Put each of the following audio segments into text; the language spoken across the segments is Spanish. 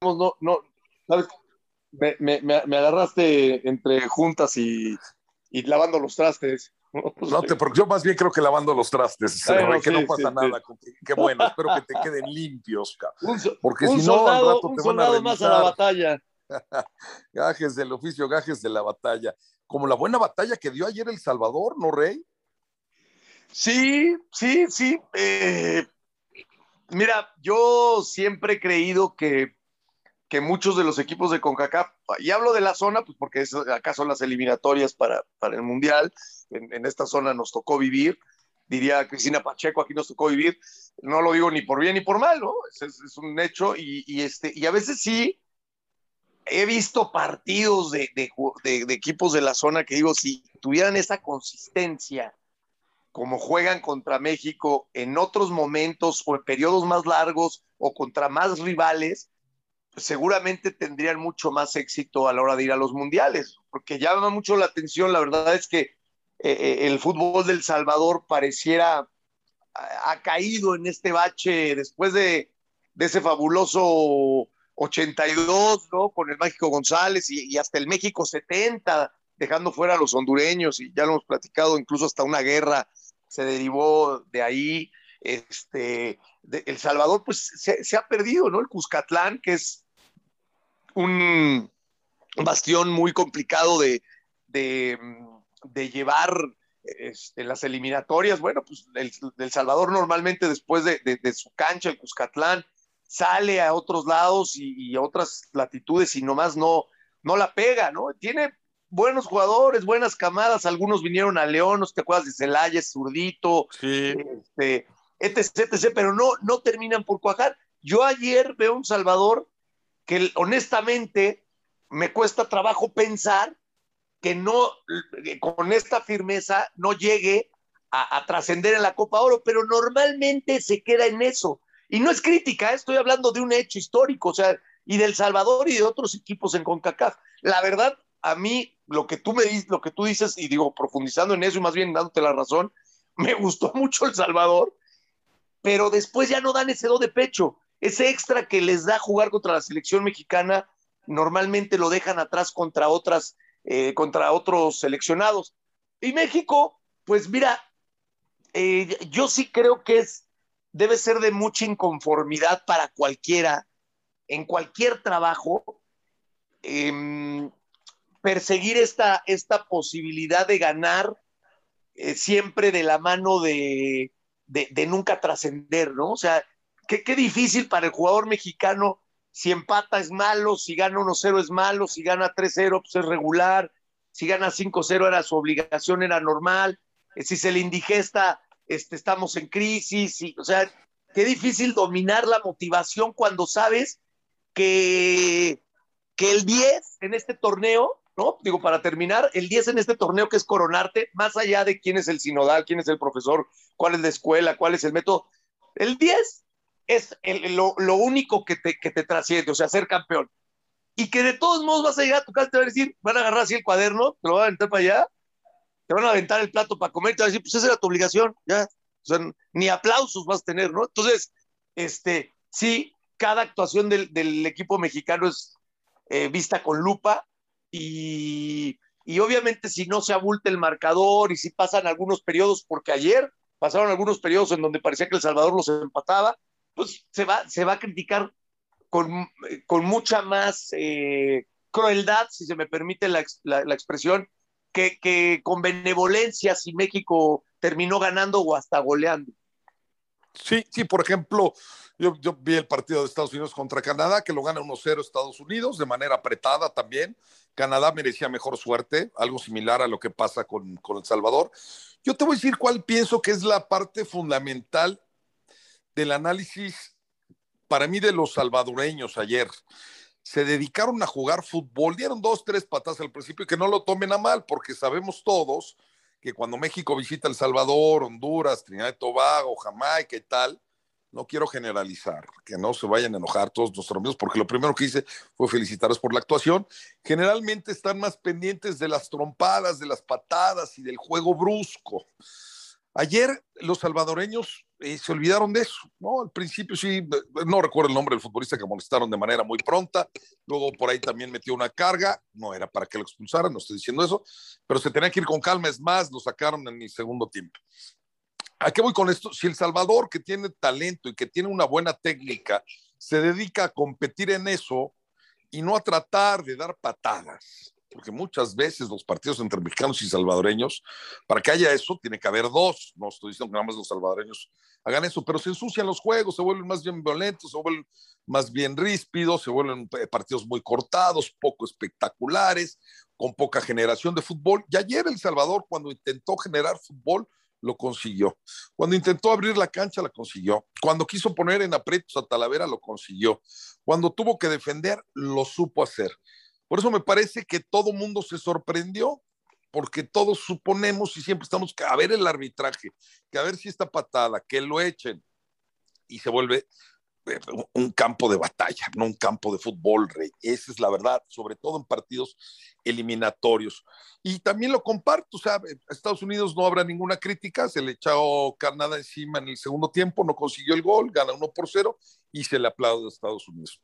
no, no, ¿sabes? Me, me, me agarraste entre juntas y, y lavando los trastes. No te, porque yo más bien creo que lavando los trastes, que no pasa nada. Qué bueno, espero que te queden limpios, porque si no, al rato te van a más a la batalla. gajes del oficio, gajes de la batalla. Como la buena batalla que dio ayer El Salvador, ¿no, Rey? Sí, sí, sí. Eh, mira, yo siempre he creído que que muchos de los equipos de CONCACAF, y hablo de la zona, pues porque acá son las eliminatorias para, para el Mundial, en, esta zona nos tocó vivir, diría Cristina Pacheco, aquí nos tocó vivir, no lo digo ni por bien ni por mal, ¿no? Es, un hecho, y, este, y a veces sí, he visto partidos de, de, de, equipos de la zona que digo, si tuvieran esa consistencia, como juegan contra México en otros momentos o en periodos más largos o contra más rivales, seguramente tendrían mucho más éxito a la hora de ir a los mundiales, porque llama mucho la atención, la verdad es que eh, eh, el fútbol del Salvador pareciera ha caído en este bache después de, ese fabuloso 82, ¿no? Con el Mágico González y, hasta el México 70, dejando fuera a los hondureños, y ya lo hemos platicado, incluso hasta una guerra se derivó de ahí. Este, el Salvador, pues se, se, ha perdido, ¿no? El Cuscatlán, que es un bastión muy complicado de, de, llevar este, las eliminatorias. Bueno, pues el, Salvador normalmente después de, de, su cancha, el Cuscatlán, sale a otros lados y, a otras latitudes y nomás no, no la pega, ¿no? Tiene buenos jugadores, buenas camadas, algunos vinieron a León, ¿no te acuerdas de Celaya, Zurdito, este, etc, etc, pero no, no terminan por cuajar. Yo ayer veo un Salvador que honestamente me cuesta trabajo pensar que no, con esta firmeza, no llegue a, trascender en la Copa Oro, pero normalmente se queda en eso. Y no es crítica, ¿eh? estoy hablando de un hecho histórico, o sea, y del Salvador y de otros equipos en CONCACAF. La verdad, a mí, lo que tú me dices, lo que tú dices, y digo, profundizando en eso y más bien dándote la razón, me gustó mucho El Salvador, pero después ya no dan ese do de pecho ese extra que les da jugar contra la selección mexicana, normalmente lo dejan atrás contra otras, eh, contra otros seleccionados. Y México, pues mira, eh, yo sí creo que es, debe ser de mucha inconformidad para cualquiera, en cualquier trabajo, em, perseguir esta, esta posibilidad de ganar eh, siempre de la mano de, de, de nunca trascender, ¿no? O sea, qué, difícil para el jugador mexicano. Si empata es malo, si gana 1-0 es malo, si gana 3-0 pues es regular, si gana 5-0 era su obligación, era normal, eh, si se le indigesta, este, estamos en crisis, y, o sea, qué difícil dominar la motivación cuando sabes que, que el 10 en este torneo, ¿no? Digo, para terminar, el 10 en este torneo que es coronarte, más allá de quién es el sinodal, quién es el profesor, cuál es la escuela, cuál es el método, el 10 es lo, único que te, que te trasciende, o sea, ser campeón. Y que de todos modos vas a llegar a tu casa y te van a decir, van a agarrar así el cuaderno, te lo van a aventar para allá, te van a aventar el plato para comer, te van a decir, pues esa era tu obligación, ya. O sea, ni aplausos vas a tener, ¿no? Entonces, este, sí, cada actuación del, del equipo mexicano es eh, vista con lupa y, obviamente si no se abulta el marcador y si pasan algunos periodos, porque ayer pasaron algunos periodos en donde parecía que El Salvador los empataba, pues se va, se va a criticar con, con mucha más eh, crueldad, si se me permite la, la, expresión, que, que, con benevolencia si México terminó ganando o hasta goleando. Sí, sí, por ejemplo, yo, vi el partido de Estados Unidos contra Canadá, que lo gana 1-0 Estados Unidos, de manera apretada también. Canadá merecía mejor suerte, algo similar a lo que pasa con, con El Salvador. Yo te voy a decir cuál pienso que es la parte fundamental del análisis para mí de los salvadoreños ayer. Se dedicaron a jugar fútbol, dieron dos, tres patas al principio que no lo tomen a mal, porque sabemos todos que cuando México visita El Salvador, Honduras, Trinidad y Tobago, Jamaica y tal, no quiero generalizar, que no se vayan a enojar todos nuestros amigos, porque lo primero que hice fue felicitarlos por la actuación. Generalmente están más pendientes de las trompadas, de las patadas y del juego brusco. Ayer los salvadoreños eh, se olvidaron de eso, ¿no? Al principio sí, no recuerdo el nombre del futbolista que molestaron de manera muy pronta, luego por ahí también metió una carga, no era para que lo expulsaran, no estoy diciendo eso, pero se tenía que ir con calma, es más, lo sacaron en mi segundo tiempo. ¿A qué voy con esto? Si El Salvador, que tiene talento y que tiene una buena técnica, se dedica a competir en eso y no a tratar de dar patadas, porque muchas veces los partidos entre mexicanos y salvadoreños, para que haya eso, tiene que haber dos. No estoy diciendo que nada más los salvadoreños hagan eso, pero se ensucian los juegos, se vuelven más bien violentos, se vuelven más bien ríspidos, se vuelven eh, partidos muy cortados, poco espectaculares, con poca generación de fútbol. Y ayer El Salvador, cuando intentó generar fútbol, lo consiguió. Cuando intentó abrir la cancha, la consiguió. Cuando quiso poner en aprietos a Talavera, lo consiguió. Cuando tuvo que defender, lo supo hacer. Por eso me parece que todo mundo se sorprendió, porque todos suponemos y siempre estamos a ver el arbitraje, que a ver si esta patada, que lo echen, y se vuelve eh, un campo de batalla, no un campo de fútbol, rey. Esa es la verdad, sobre todo en partidos eliminatorios. Y también lo comparto, o sea, a Estados Unidos no habrá ninguna crítica, se le echó Canadá encima en el segundo tiempo, no consiguió el gol, gana uno por cero y se le aplaude a Estados Unidos.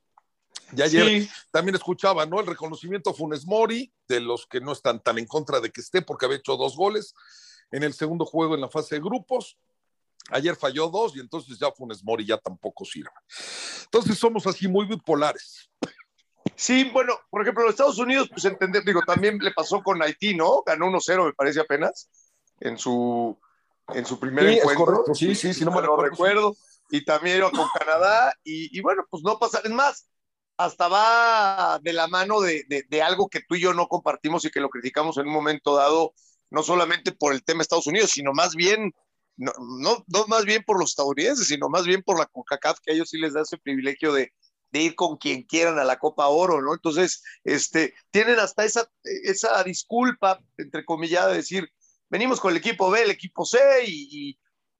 Y ayer también escuchaba, ¿no? El reconocimiento a Funes Mori, de los que no están tan en contra de que esté, porque había hecho dos goles en el segundo juego en la fase de grupos. Ayer falló dos y entonces ya Funes Mori ya tampoco sirve. Entonces somos así muy bipolares. Sí, bueno, por ejemplo, los Estados Unidos, pues entender, digo, también le pasó con Haití, ¿no? Ganó 1-0, me parece apenas, en su, en su primer sí, encuentro. Sí, sí, sí, no me lo recuerdo. Y también con Canadá, y, y, bueno, pues no pasa, es más, hasta va de la mano de, de, algo que tú y yo no compartimos y que lo criticamos en un momento dado, no solamente por el tema de Estados Unidos, sino más bien, no, no, no más bien por los estadounidenses, sino más bien por la CONCACAF, que a ellos sí les da ese privilegio de, de ir con quien quieran a la Copa Oro, ¿no? Entonces, este, tienen hasta esa, esa disculpa, entre comillas, de decir, venimos con el equipo B, el equipo C, y,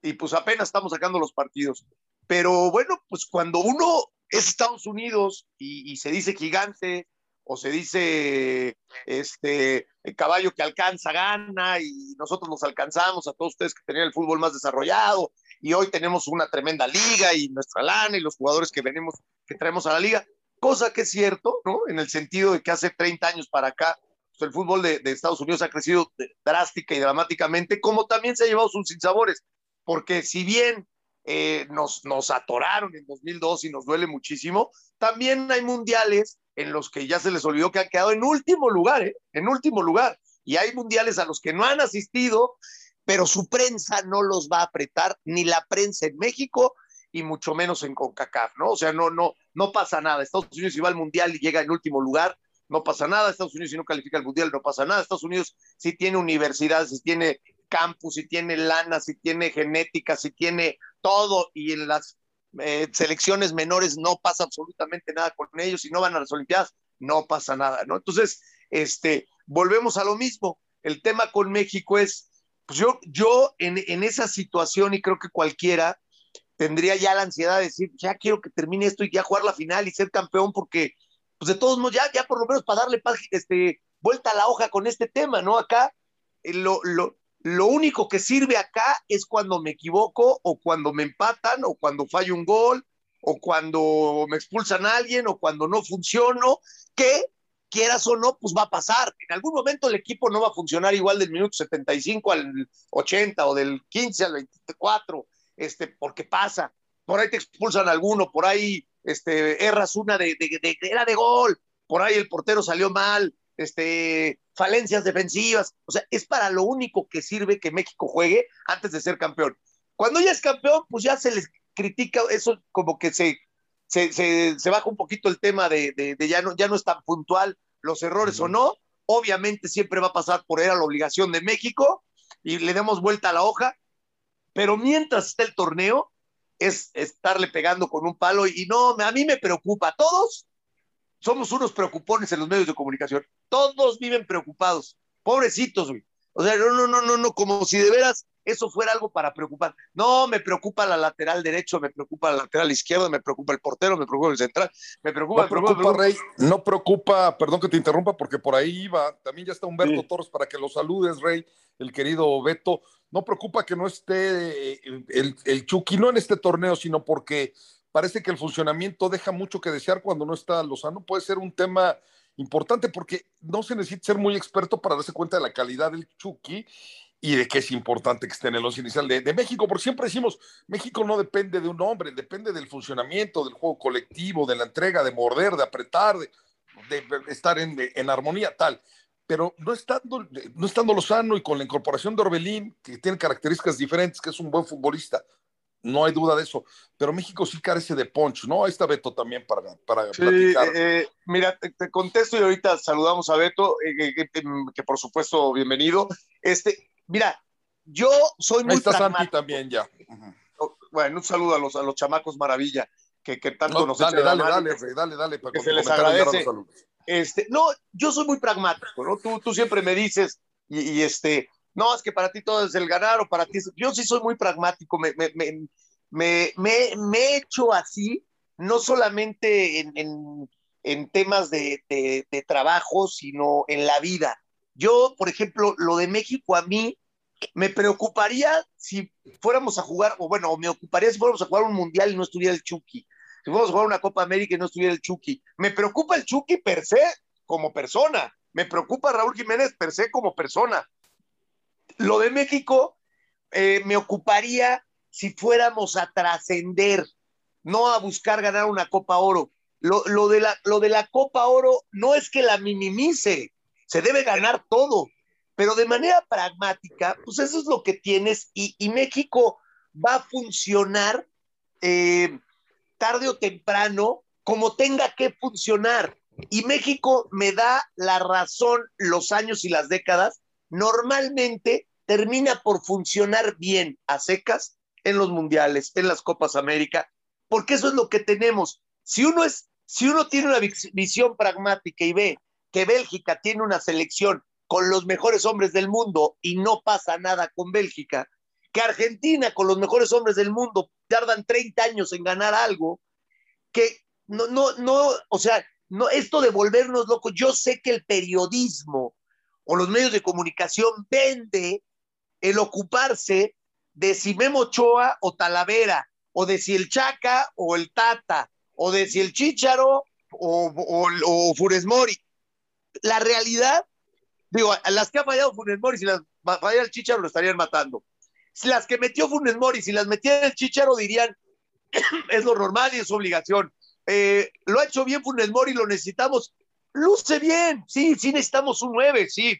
y, y pues apenas estamos sacando los partidos. Pero bueno, pues cuando uno es Estados Unidos y, se dice gigante o se dice este el caballo que alcanza gana y nosotros nos alcanzamos a todos ustedes que tenían el fútbol más desarrollado y hoy tenemos una tremenda liga y nuestra lana y los jugadores que venimos que traemos a la liga, cosa que es cierto, ¿no? En el sentido de que hace 30 años para acá pues el fútbol de, de, Estados Unidos ha crecido drástica y dramáticamente, como también se ha llevado sus sinsabores, porque si bien eh, nos, nos atoraron en 2002 y nos duele muchísimo. También hay mundiales en los que ya se les olvidó que han quedado en último lugar, ¿eh? en último lugar. Y hay mundiales a los que no han asistido, pero su prensa no los va a apretar, ni la prensa en México y mucho menos en CONCACAF, ¿no? O sea, no, no, no pasa nada. Estados Unidos si va al mundial y llega en último lugar, no pasa nada. Estados Unidos si no califica al mundial, no pasa nada. Estados Unidos si tiene universidades, si tiene campus, si tiene lana, si tiene genética, si tiene todo y en las eh, selecciones menores no pasa absolutamente nada con ellos y no van a las Olimpiadas, no pasa nada, ¿no? Entonces, este, volvemos a lo mismo. El tema con México es, pues yo, yo en, en esa situación y creo que cualquiera tendría ya la ansiedad de decir, ya quiero que termine esto y ya jugar la final y ser campeón porque, pues de todos modos, ya, ya por lo menos para darle este, vuelta a la hoja con este tema, ¿no? Acá eh, lo, lo, lo único que sirve acá es cuando me equivoco o cuando me empatan o cuando fallo un gol o cuando me expulsan a alguien o cuando no funciono, que quieras o no, pues va a pasar. En algún momento el equipo no va a funcionar igual del minuto 75 al 80 o del 15 al 24, este, porque pasa. Por ahí te expulsan a alguno, por ahí este, erras una de, de, de, era de gol, por ahí el portero salió mal, este, falencias defensivas. O sea, es para lo único que sirve que México juegue antes de ser campeón. Cuando ya es campeón, pues ya se les critica eso como que se, se, se, se baja un poquito el tema de, de, de, ya, no, ya no es tan puntual los errores uh -huh. o no. Obviamente siempre va a pasar por era la obligación de México y le demos vuelta a la hoja. Pero mientras está el torneo, es estarle pegando con un palo y no, a mí me preocupa. Todos somos unos preocupones en los medios de comunicación. Todos viven preocupados. Pobrecitos, güey. O sea, no, no, no, no, no, como si de veras eso fuera algo para preocupar. No, me preocupa la lateral derecho, me preocupa la lateral izquierda, me preocupa el portero, me preocupa el central, me preocupa... No preocupa, Rey, no preocupa, perdón que te interrumpa, porque por ahí iba, también ya está Humberto Torres para que lo saludes, Rey, el querido Beto. No preocupa que no esté eh, el, el Chucky, no en este torneo, sino porque parece que el funcionamiento deja mucho que desear cuando no está Lozano. Puede ser un tema importante porque no se necesita ser muy experto para darse cuenta de la calidad del Chucky y de que es importante que esté en el once inicial de, México, porque siempre decimos, México no depende de un hombre, depende del funcionamiento, del juego colectivo, de la entrega, de morder, de apretar, de, estar en, armonía, tal. Pero no estando, no estando y con la incorporación de Orbelín, que tiene características diferentes, que es un buen futbolista, no hay duda de eso. Pero México sí carece de punch, ¿no? Ahí está Beto también para, para sí, platicar. Eh, mira, te, contesto y ahorita saludamos a Beto, eh, que, por supuesto, bienvenido. Este, mira, yo soy muy Ahí está Santi también ya. Bueno, un saludo a los, a los chamacos maravilla, que, que tanto nos dale, dale, dale, dale, dale, para que se les agradece. Este, no, yo soy muy pragmático, ¿no? Tú, tú siempre me dices, y, y este, no, es que para ti todo es el ganar o para ti. Yo sí soy muy pragmático, me, he hecho así, no solamente en, temas de, de, trabajo, sino en la vida. Yo, por ejemplo, lo de México a mí me preocuparía si fuéramos a jugar, o bueno, me ocuparía si fuéramos a jugar un mundial y no estuviera el Chucky. Si fuéramos a jugar una Copa América y no estuviera el Chucky. Me preocupa el Chucky per se como persona. Me preocupa Raúl Jiménez per se como persona. Lo de México eh, me ocuparía si fuéramos a trascender, no a buscar ganar una Copa Oro. Lo, de la, Copa Oro no es que la minimice, se debe ganar todo, pero de manera pragmática, pues eso es lo que tienes y, México va a funcionar eh, tarde o temprano como tenga que funcionar. Y México me da la razón los años y las décadas normalmente termina por funcionar bien a secas en los mundiales, en las Copas América, porque eso es lo que tenemos. Si uno es, si uno tiene una visión pragmática y ve que Bélgica tiene una selección con los mejores hombres del mundo y no pasa nada con Bélgica, que Argentina con los mejores hombres del mundo tardan 30 años en ganar algo, que no, no, no, o sea, no, esto de volvernos locos, yo sé que el periodismo o los medios de comunicación vende el ocuparse de si Memo Ochoa o Talavera, o de si el Chaca o el Tata, o de si el Chicharo o, Funes Mori. La realidad, digo, las que ha fallado Funes Mori, si las falla el Chicharo lo estarían matando. Si las que metió Funes Mori, si las metía el Chicharo, dirían, es lo normal y es su obligación. Eh, lo ha hecho bien Funes Mori, lo necesitamos luce bien, sí, sí necesitamos un 9, sí.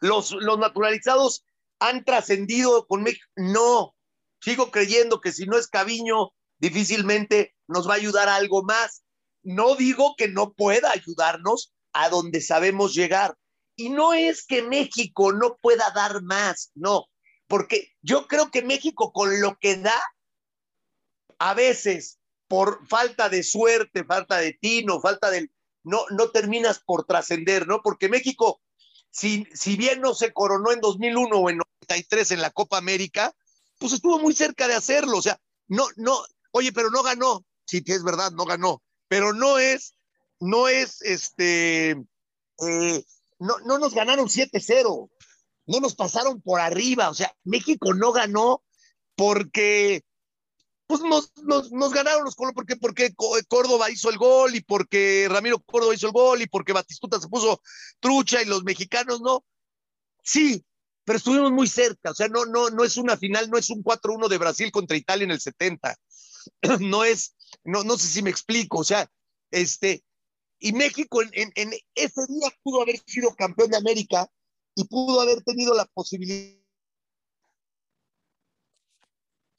Los, los naturalizados han trascendido con México. No, sigo creyendo que si no es Caviño, difícilmente nos va a ayudar a algo más. No digo que no pueda ayudarnos a donde sabemos llegar. Y no es que México no pueda dar más, no, porque yo creo que México con lo que da, a veces por falta de suerte, falta de tino, falta del, no, no terminas por trascender, ¿no? Porque México, si, si bien no se coronó en 2001 o en 93 en la Copa América, pues estuvo muy cerca de hacerlo. O sea, no, no, oye, pero no ganó. Sí, es verdad, no ganó. Pero no es, no es este, eh, no, no nos ganaron 7-0. No nos pasaron por arriba. O sea, México no ganó porque pues nos, ganaron los colores porque, porque Córdoba hizo el gol y porque Ramiro Córdoba hizo el gol y porque Batistuta se puso trucha y los mexicanos no. Sí, pero estuvimos muy cerca, o sea, no, no, no es una final, no es un 4-1 de Brasil contra Italia en el 70. No es, no, no sé si me explico, o sea, este, y México en ese día pudo haber sido campeón de América y pudo haber tenido la posibilidad.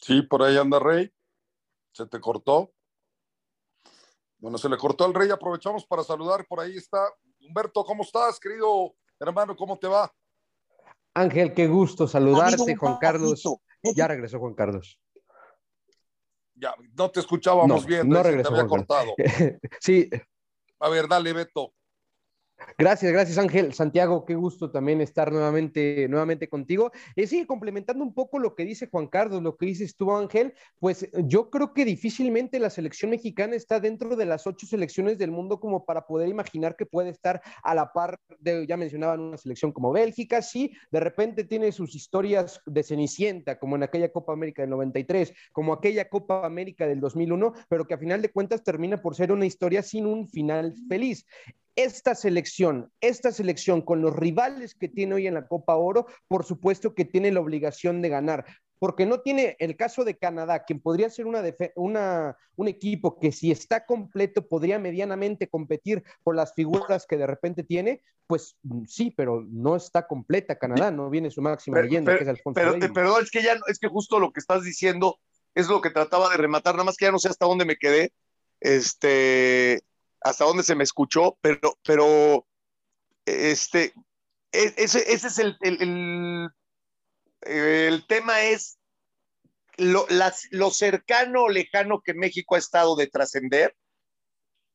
Sí, por ahí anda Rey se te cortó. Bueno, se le cortó al rey. Aprovechamos para saludar. Por ahí está Humberto. ¿Cómo estás, querido hermano? ¿Cómo te va? Ángel, qué gusto saludarte, Juan Carlos. Ya regresó Juan Carlos. Ya, no te escuchábamos bien. No regresó. Te había cortado. sí. A ver, dale, Beto. Gracias, gracias Ángel. Santiago, qué gusto también estar nuevamente, nuevamente contigo. Y sí, complementando un poco lo que dice Juan Carlos, lo que dices tú Ángel, pues yo creo que difícilmente la selección mexicana está dentro de las ocho selecciones del mundo como para poder imaginar que puede estar a la par de, ya mencionaban, una selección como Bélgica, sí, de repente tiene sus historias de Cenicienta, como en aquella Copa América del 93, como aquella Copa América del 2001, pero que a final de cuentas termina por ser una historia sin un final feliz esta selección, esta selección con los rivales que tiene hoy en la Copa Oro, por supuesto que tiene la obligación de ganar, porque no tiene el caso de Canadá, quien podría ser una, una, un equipo que si está completo podría medianamente competir por las figuras que de repente tiene, pues sí, pero no está completa Canadá, no viene su máxima leyenda, que es Alfonso pero, Perdón, es que ya es que justo lo que estás diciendo es lo que trataba de rematar, nada más que ya no sé hasta dónde me quedé. Este, hasta dónde se me escuchó, pero, pero este, e, ese, ese es el, el, el, tema es lo, las, lo, cercano o lejano que México ha estado de trascender.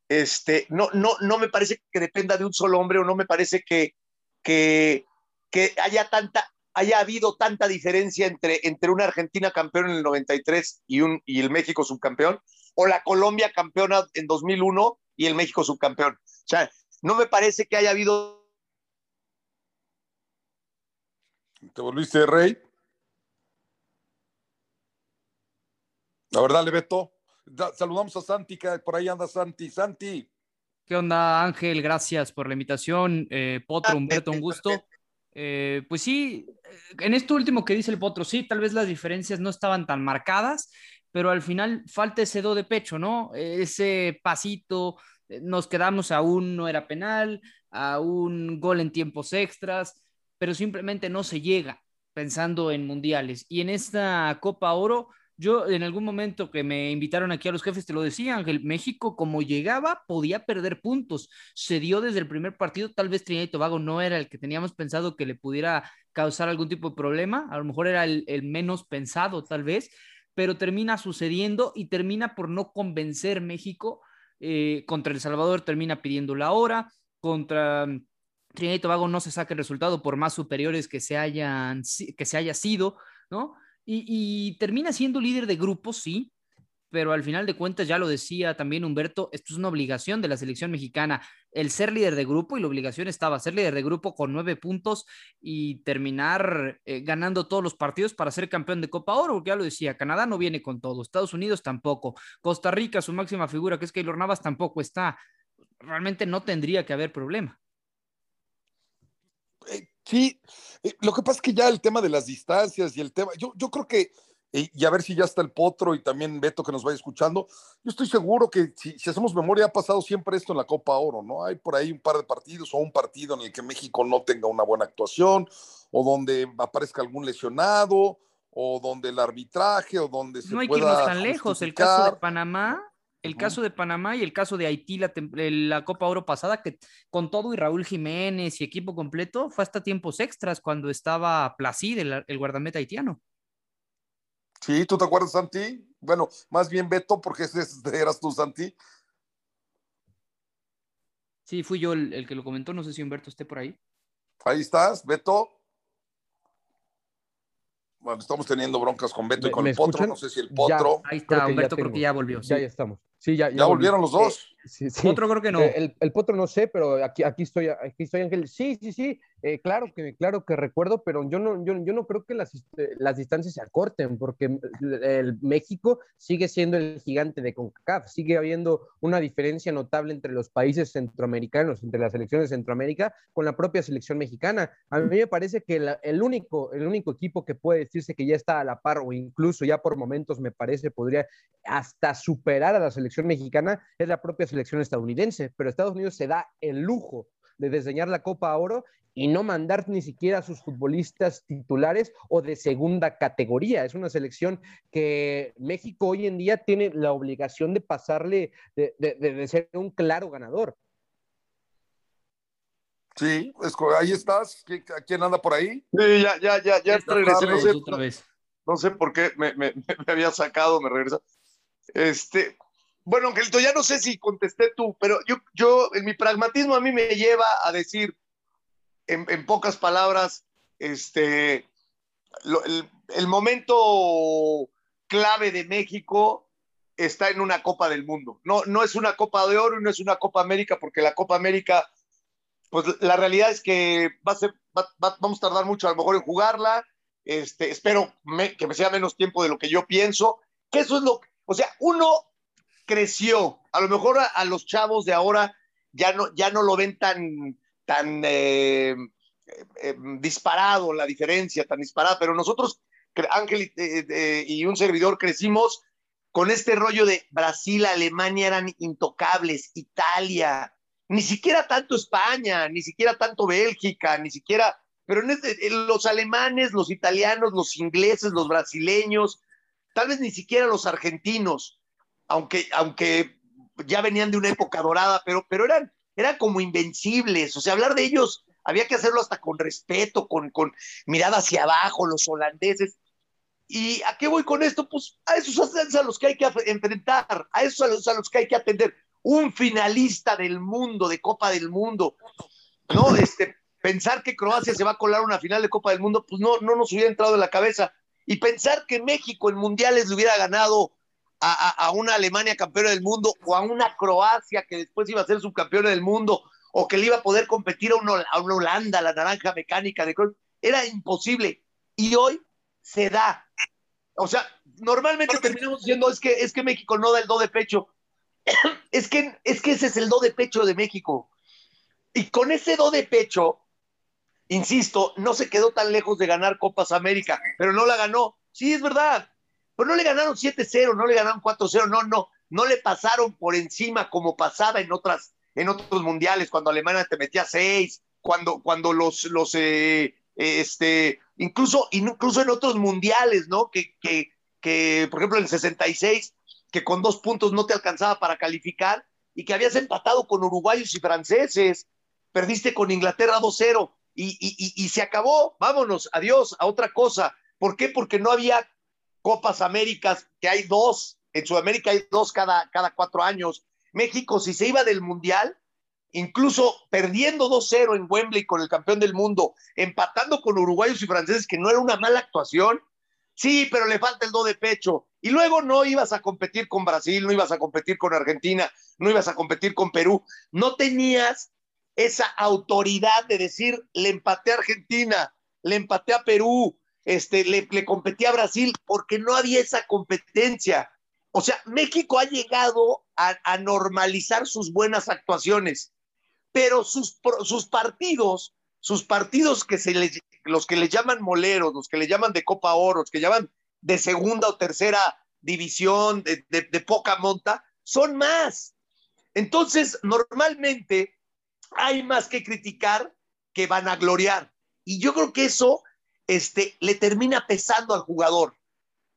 Este, no, no, no me parece que dependa de un solo hombre o no me parece que, que, que haya tanta haya habido tanta diferencia entre, entre una Argentina campeón en el 93 y, un, y el México subcampeón, o la Colombia campeona en 2001 y el México subcampeón. O sea, no me parece que haya habido. ¿Te volviste rey? La verdad, le Beto. Saludamos a Santi, que por ahí anda Santi. Santi. ¿Qué onda, Ángel? Gracias por la invitación. Eh, Potro, Humberto, un gusto. Eh, pues sí, en esto último que dice el Potro, sí, tal vez las diferencias no estaban tan marcadas, pero al final falta ese do de pecho, ¿no? Ese pasito, eh, nos quedamos a un no era penal, a un gol en tiempos extras, pero simplemente no se llega pensando en mundiales. Y en esta Copa Oro, yo en algún momento que me invitaron aquí a los jefes, te lo decía, Ángel, México como llegaba podía perder puntos. Se dio desde el primer partido, tal vez Trinidad y Tobago no era el que teníamos pensado que le pudiera causar algún tipo de problema, a lo mejor era el, el menos pensado tal vez, pero termina sucediendo y termina por no convencer México. Eh, contra El Salvador termina pidiendo la hora, contra mm, Trinidad y Tobago no se saca el resultado por más superiores que se, hayan, que se haya sido, ¿no? Y, y termina siendo líder de grupo, sí, pero al final de cuentas, ya lo decía también Humberto, esto es una obligación de la selección mexicana, el ser líder de grupo y la obligación estaba ser líder de grupo con nueve puntos y terminar eh, ganando todos los partidos para ser campeón de Copa Oro, porque ya lo decía, Canadá no viene con todo, Estados Unidos tampoco, Costa Rica, su máxima figura, que es Keylor Navas, tampoco está. Realmente no tendría que haber problema. Eh, sí, eh, lo que pasa es que ya el tema de las distancias y el tema, yo, yo creo que y, a ver si ya está el Potro y también Beto que nos vaya escuchando. Yo estoy seguro que si, hacemos memoria ha pasado siempre esto en la Copa Oro, ¿no? Hay por ahí un par de partidos o un partido en el que México no tenga una buena actuación o donde aparezca algún lesionado o donde el arbitraje o donde se No hay que irnos tan lejos, el caso de Panamá el caso de Panamá y el caso de Haití, la, la, Copa Oro pasada, que con todo y Raúl Jiménez y equipo completo, fue hasta tiempos extras cuando estaba Placid, el, el guardameta haitiano. Sí, ¿tú te acuerdas, Santi? Bueno, más bien Beto, porque ese eras tú, Santi. Sí, fui yo el, que lo comentó, no sé si Humberto esté por ahí. Ahí estás, Beto. Bueno, estamos teniendo broncas con Beto y con el Potro. No sé si el Potro. ahí está, Humberto creo que ya volvió. Ya, ya estamos. Sí, ya, ya, volvieron los dos. Sí, sí. Potro creo que no. Eh, el, Potro no sé, pero aquí, aquí estoy, aquí estoy, Ángel. Sí, sí, sí, eh, claro, que, claro que recuerdo, pero yo no, yo, yo no creo que las, este, las distancias se acorten, porque el México sigue siendo el gigante de CONCACAF, sigue habiendo una diferencia notable entre los países centroamericanos, entre las selecciones de Centroamérica, con la propia selección mexicana. A mí me parece que el, único, el único equipo que puede decirse que ya está a la par, o incluso ya por momentos me parece podría hasta superar a la selección mexicana, es la propia selección estadounidense, pero Estados Unidos se da el lujo de diseñar la Copa Oro y no mandar ni siquiera a sus futbolistas titulares o de segunda categoría. Es una selección que México hoy en día tiene la obligación de pasarle, de, ser un claro ganador. Sí, ahí estás. ¿Quién anda por ahí? Sí, ya, ya, ya, ya regresé. No sé, no sé, por qué me, me, me, había sacado, me regresó. Este, bueno, Angelito, ya no sé si contesté tú, pero yo, yo, en mi pragmatismo a mí me lleva a decir, en, pocas palabras, este, el, momento clave de México está en una Copa del Mundo. No, no es una Copa de Oro y no es una Copa América, porque la Copa América, pues la realidad es que vamos a tardar mucho a lo mejor en jugarla. Este, espero que me sea menos tiempo de lo que yo pienso. Que eso es lo, o sea, uno creció. A lo mejor a, los chavos de ahora ya no, ya no lo ven tan, tan eh, eh, disparado la diferencia, tan disparada, pero nosotros, Ángel eh, y un servidor, crecimos con este rollo de Brasil, Alemania eran intocables, Italia, ni siquiera tanto España, ni siquiera tanto Bélgica, ni siquiera, pero este, los alemanes, los italianos, los ingleses, los brasileños, tal vez ni siquiera los argentinos aunque, aunque ya venían de una época dorada, pero, pero eran, eran como invencibles. O sea, hablar de ellos había que hacerlo hasta con respeto, con, con mirada hacia abajo, los holandeses. ¿Y a qué voy con esto? Pues a esos a los que hay que enfrentar, a esos a los, a los que hay que atender. Un finalista del mundo, de Copa del Mundo, ¿no? Este, pensar que Croacia se va a colar una final de Copa del Mundo, pues no, no nos hubiera entrado en la cabeza. Y pensar que México en mundiales le hubiera ganado a, a, una Alemania campeona del mundo o a una Croacia que después iba a ser subcampeona del mundo o que le iba a poder competir a una, a una Holanda, la naranja mecánica de era imposible. Y hoy se da. O sea, normalmente terminamos diciendo es que, es que México no da el do de pecho. es, que, es que ese es el do de pecho de México. Y con ese do de pecho, insisto, no se quedó tan lejos de ganar Copas América, pero no la ganó. Sí, es verdad, pero no le ganaron 7-0, no le ganaron 4-0, no, no, no le pasaron por encima como pasaba en otras, en otros mundiales, cuando Alemania te metía 6, cuando, cuando los, los eh, este, incluso, incluso en otros mundiales, ¿no? Que, que, que, por ejemplo, en el 66, que con dos puntos no te alcanzaba para calificar y que habías empatado con uruguayos y franceses, perdiste con Inglaterra 2-0 y, y, y, y se acabó, vámonos, adiós, a otra cosa. ¿Por qué? Porque no había Copas Américas, que hay dos, en Sudamérica hay dos cada, cada cuatro años. México, si se iba del Mundial, incluso perdiendo 2-0 en Wembley con el campeón del mundo, empatando con uruguayos y franceses, que no era una mala actuación, sí, pero le falta el do de pecho. Y luego no ibas a competir con Brasil, no ibas a competir con Argentina, no ibas a competir con Perú. No tenías esa autoridad de decir, le empaté a Argentina, le empaté a Perú, este, le, le competía a Brasil porque no había esa competencia. O sea, México ha llegado a, a normalizar sus buenas actuaciones, pero sus, sus partidos, sus partidos que se les, los que le llaman moleros, los que le llaman de Copa Oro, los que llaman de segunda o tercera división, de, de, de poca monta, son más. Entonces, normalmente hay más que criticar que van a gloriar. Y yo creo que eso este, le termina pesando al jugador.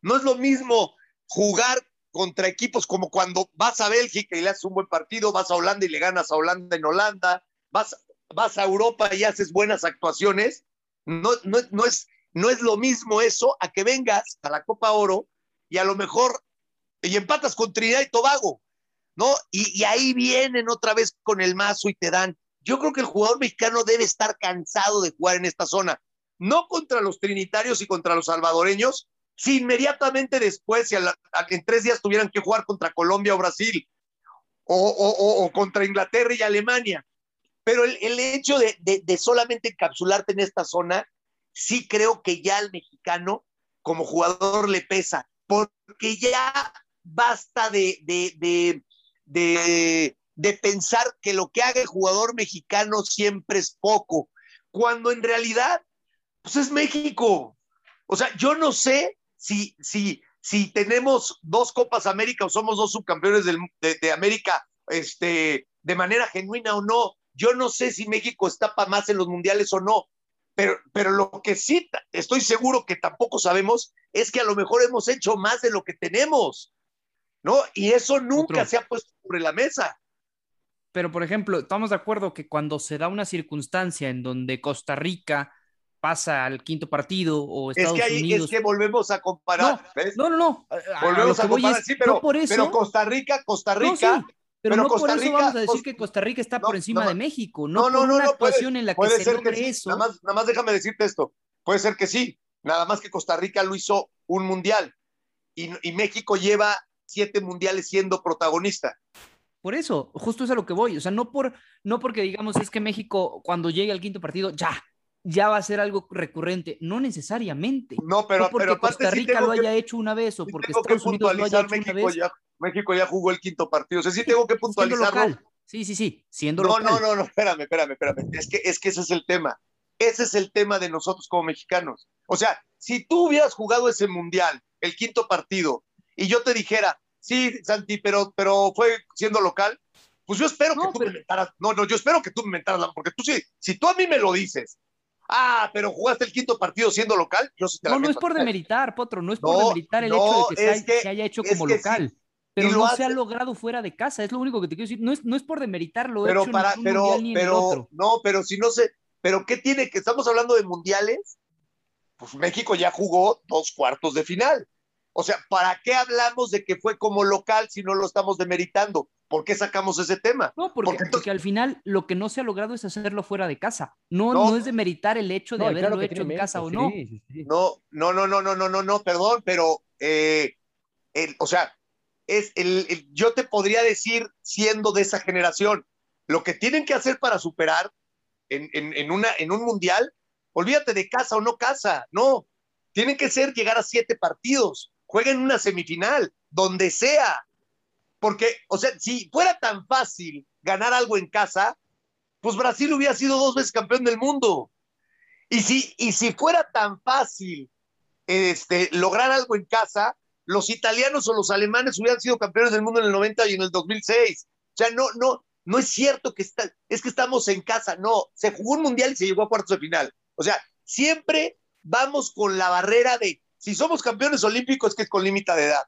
No es lo mismo jugar contra equipos como cuando vas a Bélgica y le haces un buen partido, vas a Holanda y le ganas a Holanda en Holanda, vas, vas a Europa y haces buenas actuaciones. No, no, no, es, no es lo mismo eso a que vengas a la Copa Oro y a lo mejor y empatas con Trinidad y Tobago, ¿no? Y, y ahí vienen otra vez con el mazo y te dan. Yo creo que el jugador mexicano debe estar cansado de jugar en esta zona no contra los trinitarios y contra los salvadoreños, si inmediatamente después, si en tres días tuvieran que jugar contra Colombia o Brasil, o, o, o contra Inglaterra y Alemania. Pero el, el hecho de, de, de, solamente encapsularte en esta zona, sí creo que ya al mexicano como jugador le pesa, porque ya basta de, de, de pensar que lo que haga el jugador mexicano siempre es poco, cuando en realidad pues es México. O sea, yo no sé si, si, si tenemos dos Copas América o somos dos subcampeones del, de, de, América este, de manera genuina o no. Yo no sé si México está para más en los mundiales o no. Pero, pero lo que sí estoy seguro que tampoco sabemos es que a lo mejor hemos hecho más de lo que tenemos. ¿No? Y eso nunca Otro. se ha puesto sobre la mesa. Pero, por ejemplo, estamos de acuerdo que cuando se da una circunstancia en donde Costa Rica pasa al quinto partido o Estados es que ahí, Unidos. Es que volvemos a comparar. No, no, no. Volvemos a, comparar, sí, pero, por eso, pero Costa Rica, Costa Rica. pero, no por eso vamos a decir que Costa Rica está por encima de México. No, no, no, una actuación en la que se logre eso. Nada más, nada más déjame decirte esto. Puede ser que sí. Nada más que Costa Rica lo hizo un mundial. Y, y México lleva siete mundiales siendo protagonista. Por eso, justo es a lo que voy. O sea, no, por, no porque digamos es que México cuando llegue al quinto partido, ya, ya va a ser algo recurrente. No necesariamente. No, pero, porque pero Costa Rica lo haya hecho una vez o porque Estados Unidos lo haya hecho México una vez. Ya, México ya jugó el quinto partido. O sea, sí tengo que puntualizarlo. Sí, sí, sí, siendo no, local. No, no, no, espérame, espérame, espérame. Es que, es que ese es el tema. Ese es el tema de nosotros como mexicanos. O sea, si tú hubieras jugado ese mundial, el quinto partido, y yo te dijera, sí, Santi, pero, pero fue siendo local, pues yo espero no, que tú pero... me mentaras. No, no, yo espero que tú me mentaras, porque tú sí, si tú a mí me lo dices, ah, pero jugaste el quinto partido siendo local, yo sí te No, no es por demeritar, Potro, no es por no, demeritar el no, hecho de que, se, que, se, haya hecho como local. Sí. Pero no hace... se ha logrado fuera de casa, es lo único que te quiero decir. No es, no es por demeritar lo pero hecho para, pero, ni pero, en el otro. No, pero si no sé, pero ¿qué tiene que estamos hablando de mundiales? Pues México ya jugó dos cuartos de final. O sea, ¿para qué hablamos de que fue como local si no lo estamos demeritando? ¿Por qué sacamos ese tema? No, porque, porque, porque al final lo que no se ha logrado es hacerlo fuera de casa. No, no, no es demeritar el hecho de no, haberlo claro hecho en casa o no. Sí, sí. no. No, no, no, no, no, no, no, perdón, pero, eh, el, o sea, es el, el, yo te podría decir, siendo de esa generación, lo que tienen que hacer para superar en, en, en, una, en un mundial, olvídate de casa o no casa, no, tienen que ser llegar a siete partidos, jueguen una semifinal, donde sea, porque, o sea, si fuera tan fácil ganar algo en casa, pues Brasil hubiera sido dos veces campeón del mundo. Y si, y si fuera tan fácil este, lograr algo en casa, los italianos o los alemanes hubieran sido campeones del mundo en el 90 y en el 2006. O sea, no, no, no es cierto que está, es que estamos en casa, no, se jugó un mundial y se llegó a cuartos de final. O sea, siempre vamos con la barrera de si somos campeones olímpicos, que es con límite de edad.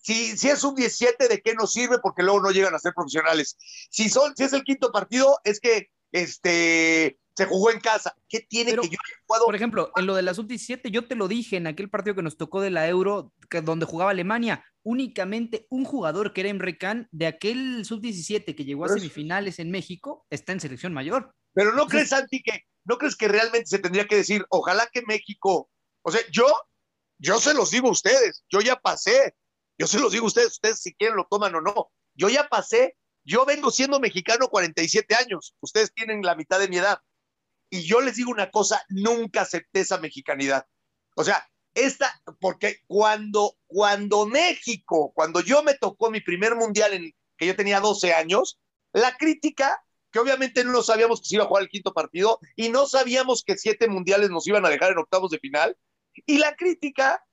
Si, si es un 17, ¿de qué nos sirve? Porque luego no llegan a ser profesionales. Si, son, si es el quinto partido, es que este, se jugó en casa. ¿Qué tiene Pero, que yo puedo? Por ejemplo, en lo de la sub-17, yo te lo dije en aquel partido que nos tocó de la Euro, que, donde jugaba Alemania, únicamente un jugador que era Emre Can, de aquel sub-17 que llegó a semifinales en México, está en selección mayor. Pero no crees, Santi, que no crees que realmente se tendría que decir, ojalá que México, o sea, yo, yo se los digo a ustedes, yo ya pasé, yo se los digo a ustedes, ustedes si quieren lo toman o no, yo ya pasé, yo vengo siendo mexicano 47 años, ustedes tienen la mitad de mi edad, y yo les digo una cosa, nunca acepté esa mexicanidad. O sea, esta, porque cuando, cuando México, cuando yo me tocó mi primer mundial en que yo tenía 12 años, la crítica, que obviamente no sabíamos que se iba a jugar el quinto partido y no sabíamos que siete mundiales nos iban a dejar en octavos de final, y la crítica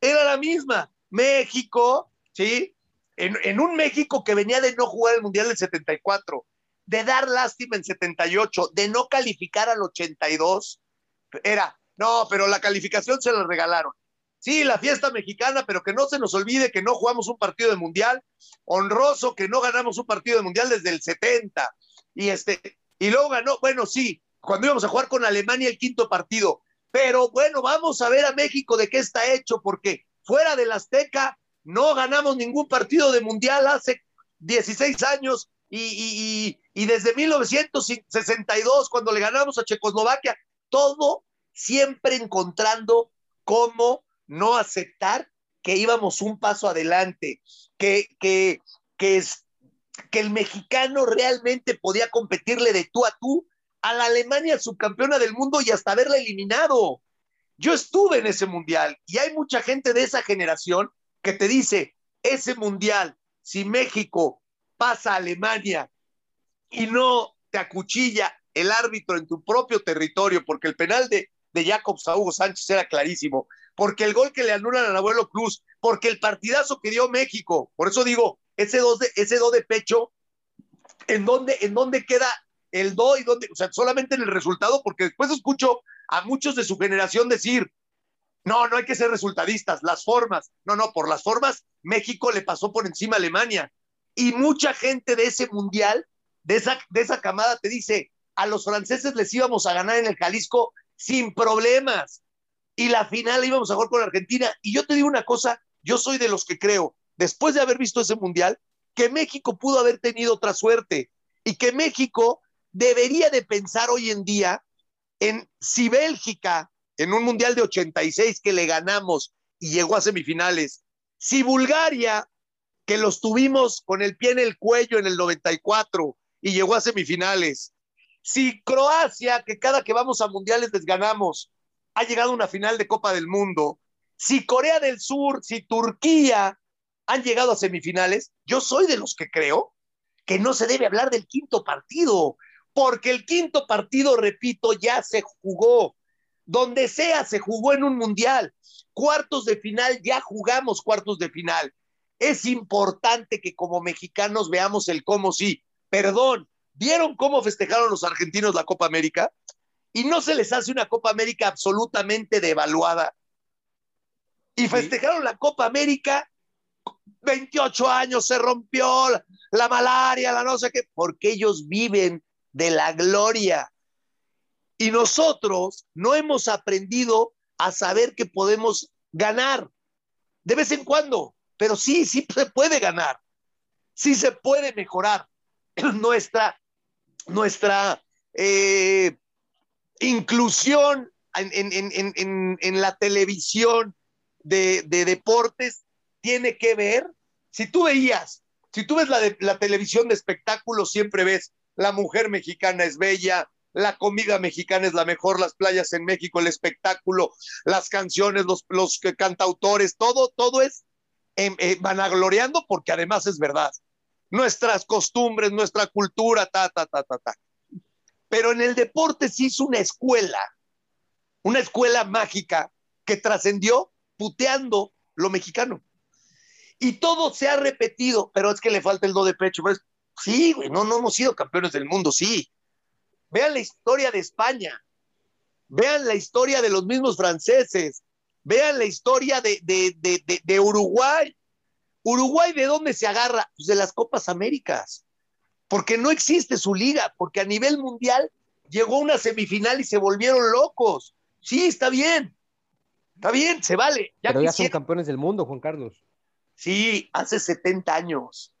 era la misma. México, ¿sí? En, un México que venía de no jugar el mundial del 74, de dar lástima en 78, de no calificar al 82, era, no, pero la calificación se la regalaron. Sí, la fiesta mexicana, pero que no se nos olvide que no jugamos un partido de mundial, honroso que no ganamos un partido de mundial desde el 70. Y este, y luego ganó, bueno, sí, cuando íbamos a jugar con Alemania el quinto partido, pero bueno, vamos a ver a México de qué está hecho, porque fuera del Azteca no ganamos ningún partido de mundial hace 16 años y, y, y, desde 1962, cuando le ganamos a Checoslovaquia, todo siempre encontrando cómo no aceptar que íbamos un paso adelante, que, que, que, es, que el mexicano realmente podía competirle de tú a tú a la Alemania subcampeona del mundo y hasta haberla eliminado. Yo estuve en ese mundial y hay mucha gente de esa generación que te dice, ese mundial, si México pasa a Alemania y no te acuchilla el árbitro en tu propio territorio, porque el penal de, de Jacobs a Hugo Sánchez era clarísimo, porque el gol que le anulan al abuelo Cruz, porque el partidazo que dio México, por eso digo, ese do de, ese do de pecho, ¿en dónde, ¿en dónde queda el do y dónde? O sea, solamente en el resultado, porque después escucho a muchos de su generación decir, no, no hay que ser resultadistas, las formas, no, no, por las formas, México le pasó por encima a Alemania, y mucha gente de ese mundial, de esa, de esa camada, te dice, a los franceses les íbamos a ganar en el Jalisco sin problemas. Y la final íbamos a jugar con Argentina. Y yo te digo una cosa, yo soy de los que creo, después de haber visto ese mundial, que México pudo haber tenido otra suerte y que México debería de pensar hoy en día en si Bélgica, en un mundial de 86 que le ganamos y llegó a semifinales, si Bulgaria, que los tuvimos con el pie en el cuello en el 94 y llegó a semifinales, si Croacia, que cada que vamos a mundiales les ganamos, ha llegado a una final de Copa del Mundo, si Corea del Sur, si Turquía han llegado a semifinales, yo soy de los que creo que no se debe hablar del quinto partido, porque el quinto partido, repito, ya se jugó. Donde sea, se jugó en un mundial. Cuartos de final, ya jugamos cuartos de final. Es importante que como mexicanos veamos el cómo sí. Perdón, ¿vieron cómo festejaron los argentinos la Copa América? Y no se les hace una Copa América absolutamente devaluada. Y festejaron la Copa América 28 años, se rompió la malaria, la no sé qué, porque ellos viven de la gloria. Y nosotros no hemos aprendido a saber que podemos ganar de vez en cuando, pero sí, sí se puede ganar, sí se puede mejorar nuestra, nuestra eh, inclusión en, en, en, en, la televisión de, de deportes tiene que ver, si tú veías, si tú ves la, de, la televisión de espectáculos, siempre ves, la mujer mexicana es bella, la comida mexicana es la mejor, las playas en México, el espectáculo, las canciones, los, los cantautores, todo, todo es eh, eh, vanagloriando porque además es verdad. Nuestras costumbres, nuestra cultura, ta, ta, ta, ta, ta. Pero en el deporte se hizo una escuela, una escuela mágica que trascendió puteando lo mexicano. Y todo se ha repetido, pero es que le falta el do de pecho. Pues, sí, güey, no, no hemos sido campeones del mundo, sí. Vean la historia de España, vean la historia de los mismos franceses, vean la historia de, de, de, de Uruguay. Uruguay, ¿de dónde se agarra? Pues de las Copas Américas, porque no existe su liga, porque a nivel mundial llegó una semifinal y se volvieron locos. Sí, está bien, está bien, se vale. Ya Pero ya son campeones del mundo, Juan Carlos. Sí, hace 70 años.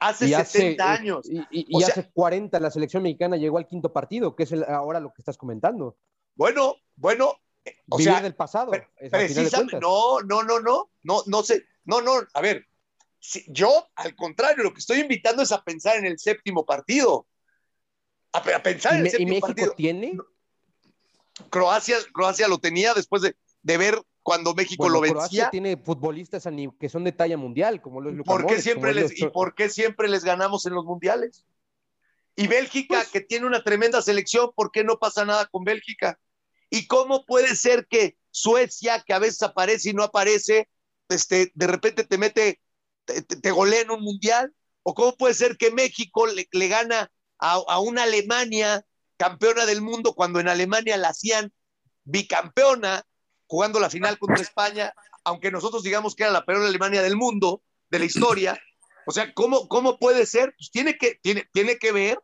Hace y 70 años. Y, y, y hace 40 la selección mexicana llegó al quinto partido, que es el, ahora lo que estás comentando. Bueno, bueno. Eh, o Vivir sea, del pasado. Precisamente, no, no, no, no, no, no sé. No, no, a ver, si, yo al contrario, lo que estoy invitando es a pensar en el séptimo partido. A, a pensar en el séptimo ¿Y México partido. tiene? Croacia, Croacia lo tenía después de, de ver cuando México bueno, lo vencía. Croacia tiene futbolistas que son de talla mundial, como los ¿Por qué siempre les, los... ¿Y por qué siempre les ganamos en los mundiales? Y Bélgica, pues... que tiene una tremenda selección, ¿por qué no pasa nada con Bélgica? ¿Y cómo puede ser que Suecia, que a veces aparece y no aparece, este, de repente te mete, te, te golea en un mundial? ¿O cómo puede ser que México le, le gana a, a una Alemania campeona del mundo cuando en Alemania la hacían bicampeona jugando la final contra España, aunque nosotros digamos que era la peor Alemania del mundo, de la historia. O sea, ¿cómo, cómo puede ser? Pues tiene que, tiene, tiene que ver,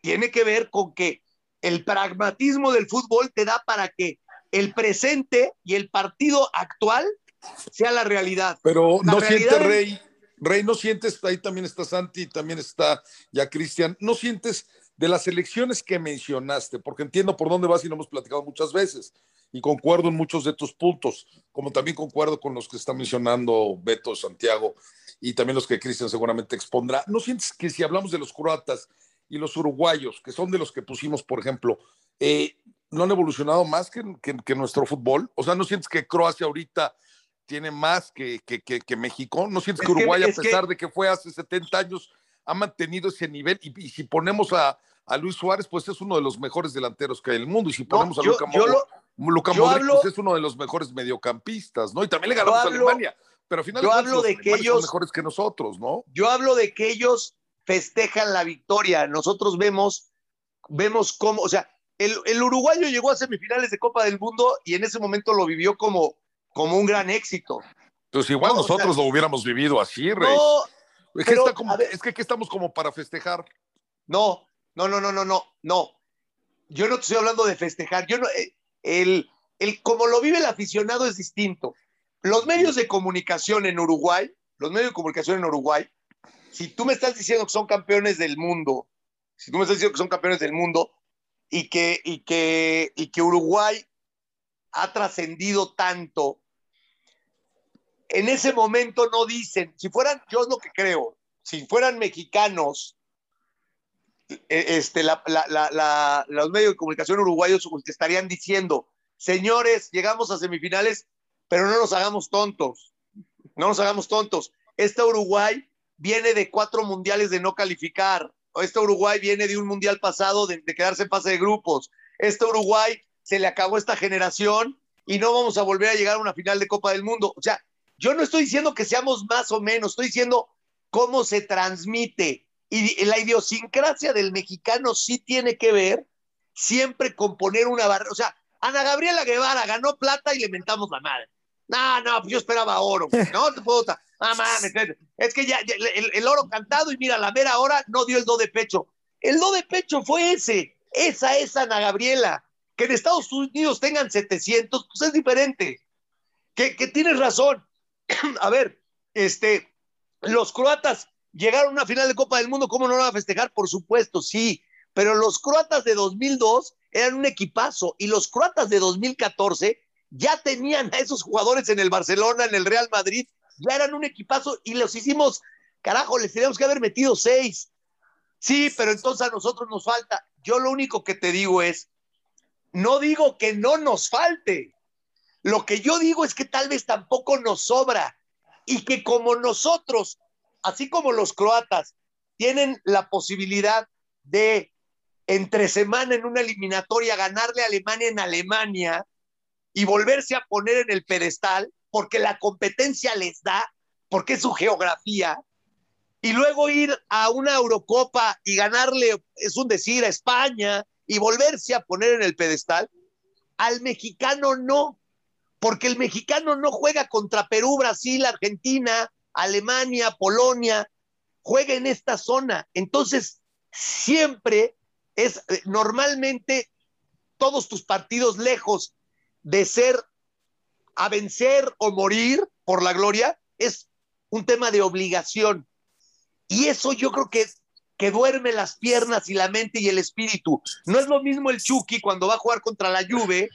tiene que ver con que el pragmatismo del fútbol te da para que el presente y el partido actual sea la realidad. Pero la no realidad siente Rey, Rey, no sientes, ahí también está Santi, también está ya Cristian, no sientes de las elecciones que mencionaste, porque entiendo por dónde vas y lo hemos platicado muchas veces y concuerdo en muchos de tus puntos, como también concuerdo con los que está mencionando Beto, Santiago y también los que Cristian seguramente expondrá. ¿No sientes que si hablamos de los croatas y los uruguayos, que son de los que pusimos, por ejemplo, eh, no han evolucionado más que, que, que, nuestro fútbol? O sea, ¿no sientes que Croacia ahorita tiene más que, que México? ¿No sientes Es que Uruguay, a es pesar de que fue hace 70 años, ha mantenido ese nivel? Y, y si ponemos a, a Luis Suárez, pues es uno de los mejores delanteros que hay en el mundo. Y si ponemos yo- a Luka, yo Yo Modric, hablo- pues es uno de los mejores mediocampistas, ¿no? Y también le ganamos a Alemania. Pero al final yo hablo de que alemanes son ellos- mejores que nosotros, ¿no? Yo hablo de que ellos festejan la victoria. Nosotros vemos, vemos cómo, o sea, el, el uruguayo llegó a semifinales de Copa del Mundo y en ese momento lo vivió como, como un gran éxito. Pues igual No, o nosotros sea, lo hubiéramos vivido así, Rey. No, es, que pero, está como- a ver. es que aquí estamos como para festejar. no, no, no, no, no, no, no. Yo no te estoy hablando de festejar. Yo no, eh, el, el como lo vive el aficionado es distinto. Los medios de comunicación en Uruguay, los medios de comunicación en Uruguay, si tú me estás diciendo que son campeones del mundo, si tú me estás diciendo que son campeones del mundo y que, y que, y que Uruguay ha trascendido tanto, en ese momento no dicen, si fueran, yo es lo que creo, si fueran mexicanos, este, la, los medios de comunicación uruguayos estarían diciendo, señores, llegamos a semifinales, pero no nos hagamos tontos, no nos hagamos tontos. Este Uruguay viene de cuatro mundiales de no calificar, este Uruguay viene de un mundial pasado de, de quedarse en fase de grupos, este Uruguay se le acabó esta generación y no vamos a volver a llegar a una final de Copa del Mundo. O sea, yo no estoy diciendo que seamos más o menos, estoy diciendo cómo se transmite. Y la idiosincrasia del mexicano sí tiene que ver siempre con poner una barrera. O sea, Ana Gabriela Guevara ganó plata y le mentamos la madre. No, no, pues yo esperaba oro. No te puedo. Ah, mames, es que ya, el, el, oro cantado y mira, la mera hora no dio el do de pecho. El do de pecho fue ese. Esa es Ana Gabriela. Que en Estados Unidos tengan 700, pues es diferente. Que, que tienes razón. a ver, este, los croatas llegaron a una final de Copa del Mundo, ¿cómo no lo van a festejar? Por supuesto, sí, pero los croatas de 2002 eran un equipazo y los croatas de 2014 ya tenían a esos jugadores en el Barcelona, en el Real Madrid, ya eran un equipazo y los hicimos, carajo, les teníamos que haber metido seis. Sí, pero entonces a nosotros nos falta. Yo lo único que te digo es, no digo que no nos falte, lo que yo digo es que tal vez tampoco nos sobra y que como nosotros, así como los croatas, tienen la posibilidad de entre semana en una eliminatoria ganarle a Alemania en Alemania y volverse a poner en el pedestal porque la competencia les da, porque es su geografía, y luego ir a una Eurocopa y ganarle, es un decir, a España y volverse a poner en el pedestal, al mexicano no porque el mexicano no juega contra Perú, Brasil, Argentina, Alemania, Polonia, juega en esta zona. Entonces, siempre es, eh, normalmente, todos tus partidos lejos de ser a vencer o morir por la gloria, es un tema de obligación. Y eso yo creo que, que duerme las piernas y la mente y el espíritu. No es lo mismo el Chucky cuando va a jugar contra la Juve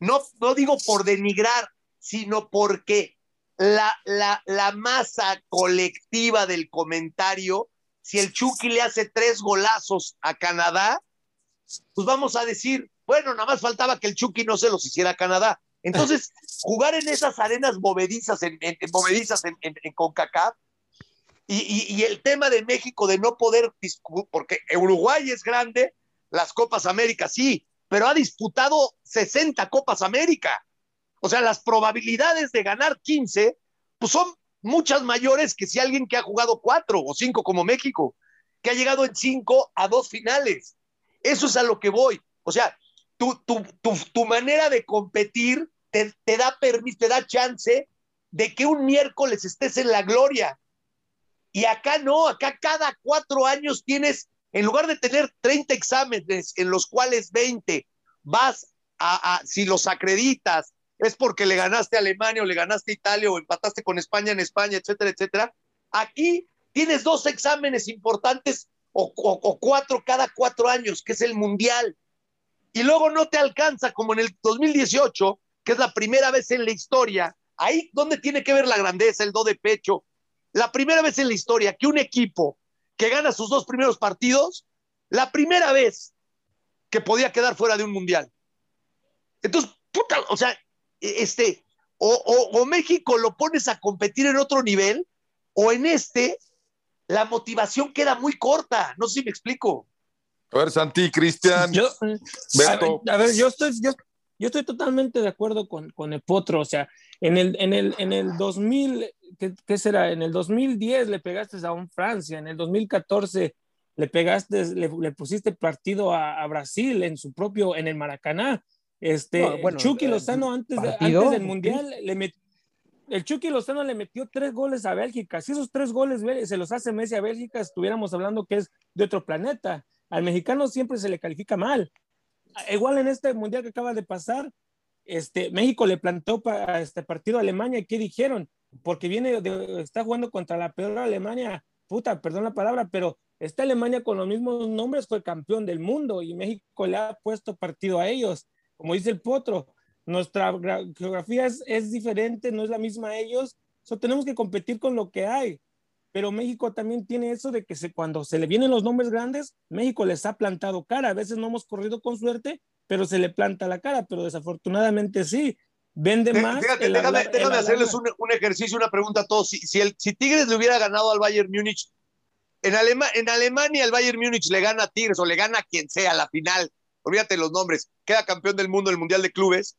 no, no digo por denigrar, sino porque la, la, la masa colectiva del comentario, si el Chucky le hace tres golazos a Canadá, pues vamos a decir, bueno, nada más faltaba que el Chucky no se los hiciera a Canadá. Entonces, jugar en esas arenas movedizas en, en, movedizas en, en, en CONCACAF y, y, y, el tema de México de no poder, porque Uruguay es grande, las Copas América sí, pero ha disputado 60 Copas América. O sea, las probabilidades de ganar 15 pues son muchas mayores que si alguien que ha jugado cuatro o cinco como México, que ha llegado en cinco a dos finales. Eso es a lo que voy. O sea, tu, tu, tu, tu manera de competir te, da permiso, te da chance de que un miércoles estés en la gloria. Y acá no, acá cada cuatro años tienes en lugar de tener 30 exámenes en los cuales 20 vas a, si los acreditas, es porque le ganaste a Alemania o le ganaste a Italia o empataste con España en España, etcétera, etcétera. Aquí tienes dos exámenes importantes o, cuatro cada cuatro años, que es el Mundial. Y luego no te alcanza como en el 2018, que es la primera vez en la historia. Ahí donde tiene que ver la grandeza, el do de pecho. La primera vez en la historia que un equipo que gana sus dos primeros partidos, la primera vez que podía quedar fuera de un mundial. Entonces, puta, o sea, este, o, o, o, México lo pones a competir en otro nivel, o en este, la motivación queda muy corta. No sé si me explico. A ver, Santi, Cristian. Yo, Beto. A, ver, a ver, yo estoy, yo, yo estoy totalmente de acuerdo con, con el Potro. O sea, en el, en el, en el 2000, ¿qué, ¿qué, será? En el 2010 le pegaste a un Francia, en el 2014 le pegaste, le, le pusiste partido a, a, Brasil en su propio, en el Maracaná. Este, no, bueno, Chucky Lozano antes, de, antes del Mundial le metió el Chucky Lozano le metió tres goles a Bélgica. Si esos tres goles se los hace Messi a Bélgica, estuviéramos hablando que es de otro planeta. Al mexicano siempre se le califica mal. igual en este mundial que acaba de pasar, este, México le plantó para este partido a Alemania, ¿qué dijeron? Porque viene, está jugando contra la peor Alemania, puta, perdón la palabra, pero esta Alemania con los mismos nombres fue campeón del mundo y México le ha puesto partido a ellos. Como dice el Potro, nuestra geografía es, diferente, no es la misma a ellos, so, tenemos que competir con lo que hay. Pero México también tiene eso de que se, cuando se le vienen los nombres grandes, México les ha plantado cara. A veces no hemos corrido con suerte, pero se le planta la cara, pero desafortunadamente sí. Vende más. déjame, hacerles un, ejercicio, una pregunta a todos. Si, si, el, si Tigres le hubiera ganado al Bayern Múnich, en, en Alemania el Bayern Múnich le gana a Tigres o le gana a quien sea la final, olvídate los nombres, queda campeón del mundo del Mundial de Clubes,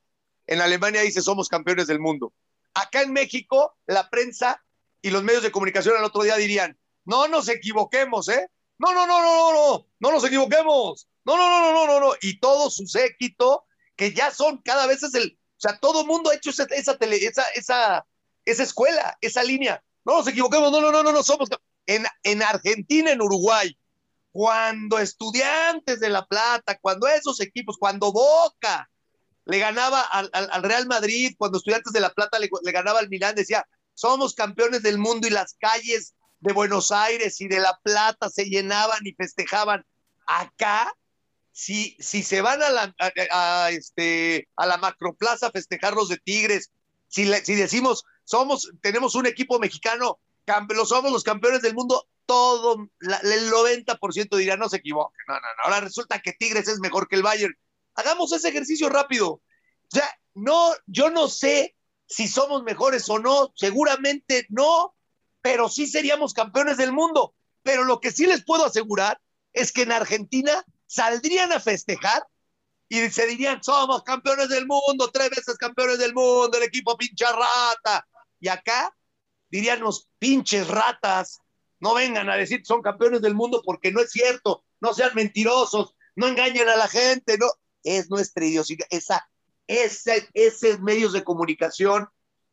en Alemania dice somos campeones del mundo. Acá en México, la prensa y los medios de comunicación al otro día dirían, no nos equivoquemos, ¿eh? No, no, no, no, no, no, no nos equivoquemos. No, no, no, no, no, no, Y todo su séquito, que ya son cada vez es el, o sea, todo el mundo ha hecho esa, esa, esa, esa, esa escuela, esa línea. No nos equivoquemos, no, no, no, no, no somos. En, en Argentina, en Uruguay, cuando Estudiantes de La Plata, cuando esos equipos, cuando Boca le ganaba al, al, Real Madrid, cuando Estudiantes de La Plata le, le, ganaba al Milán, decía, somos campeones del mundo y las calles de Buenos Aires y de La Plata se llenaban y festejaban. Acá, si, si se van a la, a, este, a la macroplaza a festejar los de Tigres, si, si decimos, somos, tenemos un equipo mexicano, somos los campeones del mundo, todo, el 90% dirá, no se equivoque, no, no, no, ahora resulta que Tigres es mejor que el Bayern. Hagamos ese ejercicio rápido. Sea, no, yo no sé si somos mejores o no, seguramente no, pero sí seríamos campeones del mundo. Pero lo que sí les puedo asegurar es que en Argentina saldrían a festejar y se dirían, somos campeones del mundo, tres veces campeones del mundo, el equipo pincha rata. Y acá dirían pinches ratas, no vengan a decir que son campeones del mundo porque no es cierto, no sean mentirosos, no engañen a la gente, no, es nuestra idiosincrasia, esa, ese, esos medios de comunicación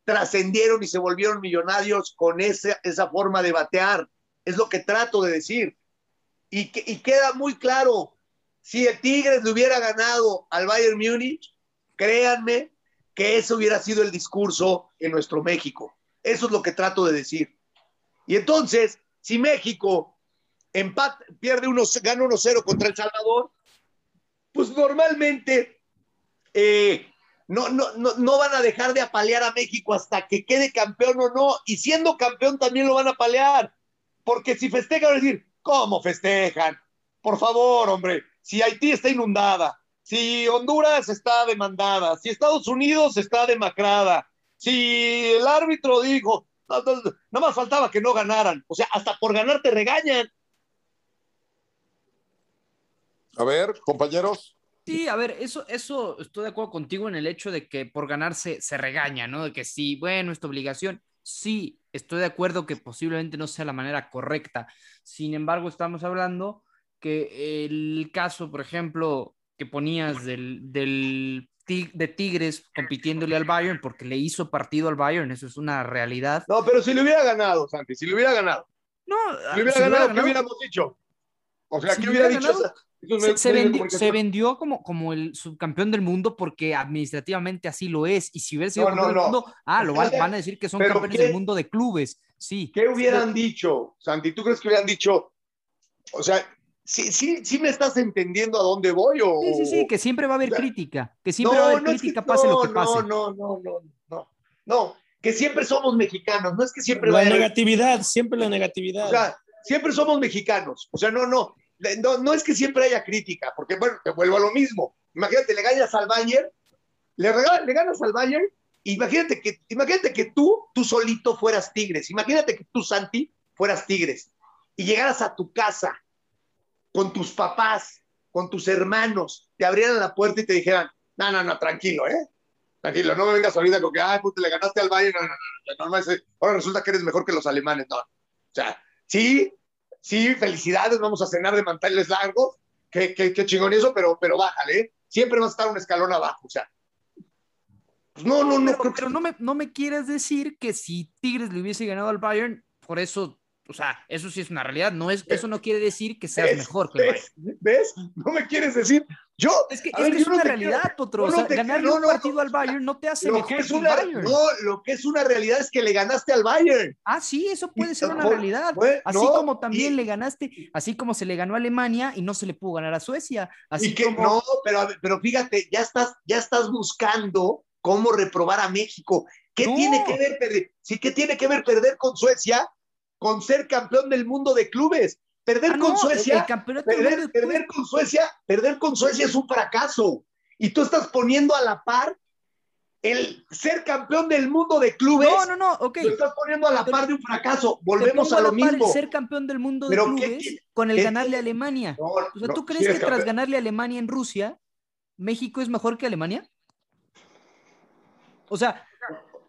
trascendieron y se volvieron millonarios con esa, esa forma de batear, es lo que trato de decir. Y, y queda muy claro, si el Tigres le hubiera ganado al Bayern Múnich, créanme que ese hubiera sido el discurso en nuestro México. Eso es lo que trato de decir. Y entonces, si México empate, pierde unos, gana 1-0 contra El Salvador, pues normalmente eh, no, no, no, no, van a dejar de apalear a México hasta que quede campeón o no, y siendo campeón también lo van a apalear, porque si festejan, van a decir, ¿cómo festejan? Por favor, hombre, si Haití está inundada, si Honduras está demandada, si Estados Unidos está demacrada, si el árbitro dijo, no, más faltaba que no ganaran. O sea, hasta por ganar te regañan. A ver, compañeros. Sí, a ver, eso, eso estoy de acuerdo contigo en el hecho de que por ganarse se regaña, ¿no? De que sí, bueno, esta obligación. Sí, estoy de acuerdo que posiblemente no sea la manera correcta. Sin embargo, estamos hablando que el caso, por ejemplo, que ponías del, del de Tigres compitiéndole al Bayern porque le hizo partido al Bayern, eso es una realidad. No, pero si le hubiera ganado, Santi, si le hubiera ganado. No, si le hubiera, ganado, ¿qué hubiéramos dicho? O sea, ¿qué hubiera, dicho? se, vendió, como, como el subcampeón del mundo porque administrativamente así lo es. Y si hubiera sido campeón del mundo, ah, lo van, a decir que son campeones del mundo de clubes. Sí. ¿Qué hubieran dicho, Santi? ¿Tú crees que hubieran dicho? O sea, sí, sí, sí me estás entendiendo a dónde voy o... Sí, sí, sí, que siempre va a haber crítica, que siempre va a haber crítica, pase lo que pase. No, no, no, no, no, que siempre somos mexicanos, no es que siempre... La negatividad, siempre la negatividad. O sea, siempre somos mexicanos, o sea, no, no, no, no es que siempre haya crítica, porque bueno, te vuelvo a lo mismo. Imagínate, le ganas al Bayern, le, le ganas al Bayern, imagínate que, imagínate que tú, tú solito fueras Tigres, imagínate que tú, Santi, fueras Tigres, y llegaras a tu casa con tus papás, con tus hermanos, te abrieran la puerta y te dijeran, no, no, no, tranquilo, ¿eh? Tranquilo, no me vengas ahorita con que, ay, pues le ganaste al Bayern, no, no, no, no, ahora resulta que eres mejor que los alemanes, no. O sea, sí, sí, felicidades, vamos a cenar de manteles largos, qué, qué, qué chingón eso, pero, pero bájale, ¿eh? siempre vas a estar un escalón abajo, o sea. Pues no, no, no. Pero, pero no, me, no me quieres decir que si Tigres le hubiese ganado al Bayern, por eso o sea, eso sí es una realidad. No es, eso no quiere decir que seas mejor que ¿ves? ¿Ves? No me quieres decir. Yo. Es que, es, que es una realidad, Potro. O sea, ganarle un partido al Bayern no te hace mejor que, una, Bayern. No, lo que es una realidad es que le ganaste al Bayern. Ah, sí, eso puede ser una realidad. así como también le ganaste, así como se le ganó a Alemania y no se le pudo ganar a Suecia. Así que, como... No, pero, pero fíjate, ya estás, ya estás buscando cómo reprobar a México. ¿Qué tiene que ver perder? Sí, ¿qué tiene que ver perder con Suecia? Con ser campeón del mundo de clubes. Perder Ah, con no, Suecia, perder, de perder con Suecia, perder con Suecia es un fracaso. Y tú estás poniendo a la par el ser campeón del mundo de clubes. No, no, no, ok. Lo estás poniendo a la par de un fracaso. Volvemos a lo par el mismo. ser campeón del mundo de Pero ¿qué clubes tiene- con el qué ganarle a Alemania. No, O sea, ¿tú crees que tras ganarle a Alemania en Rusia, México es mejor que Alemania? O sea,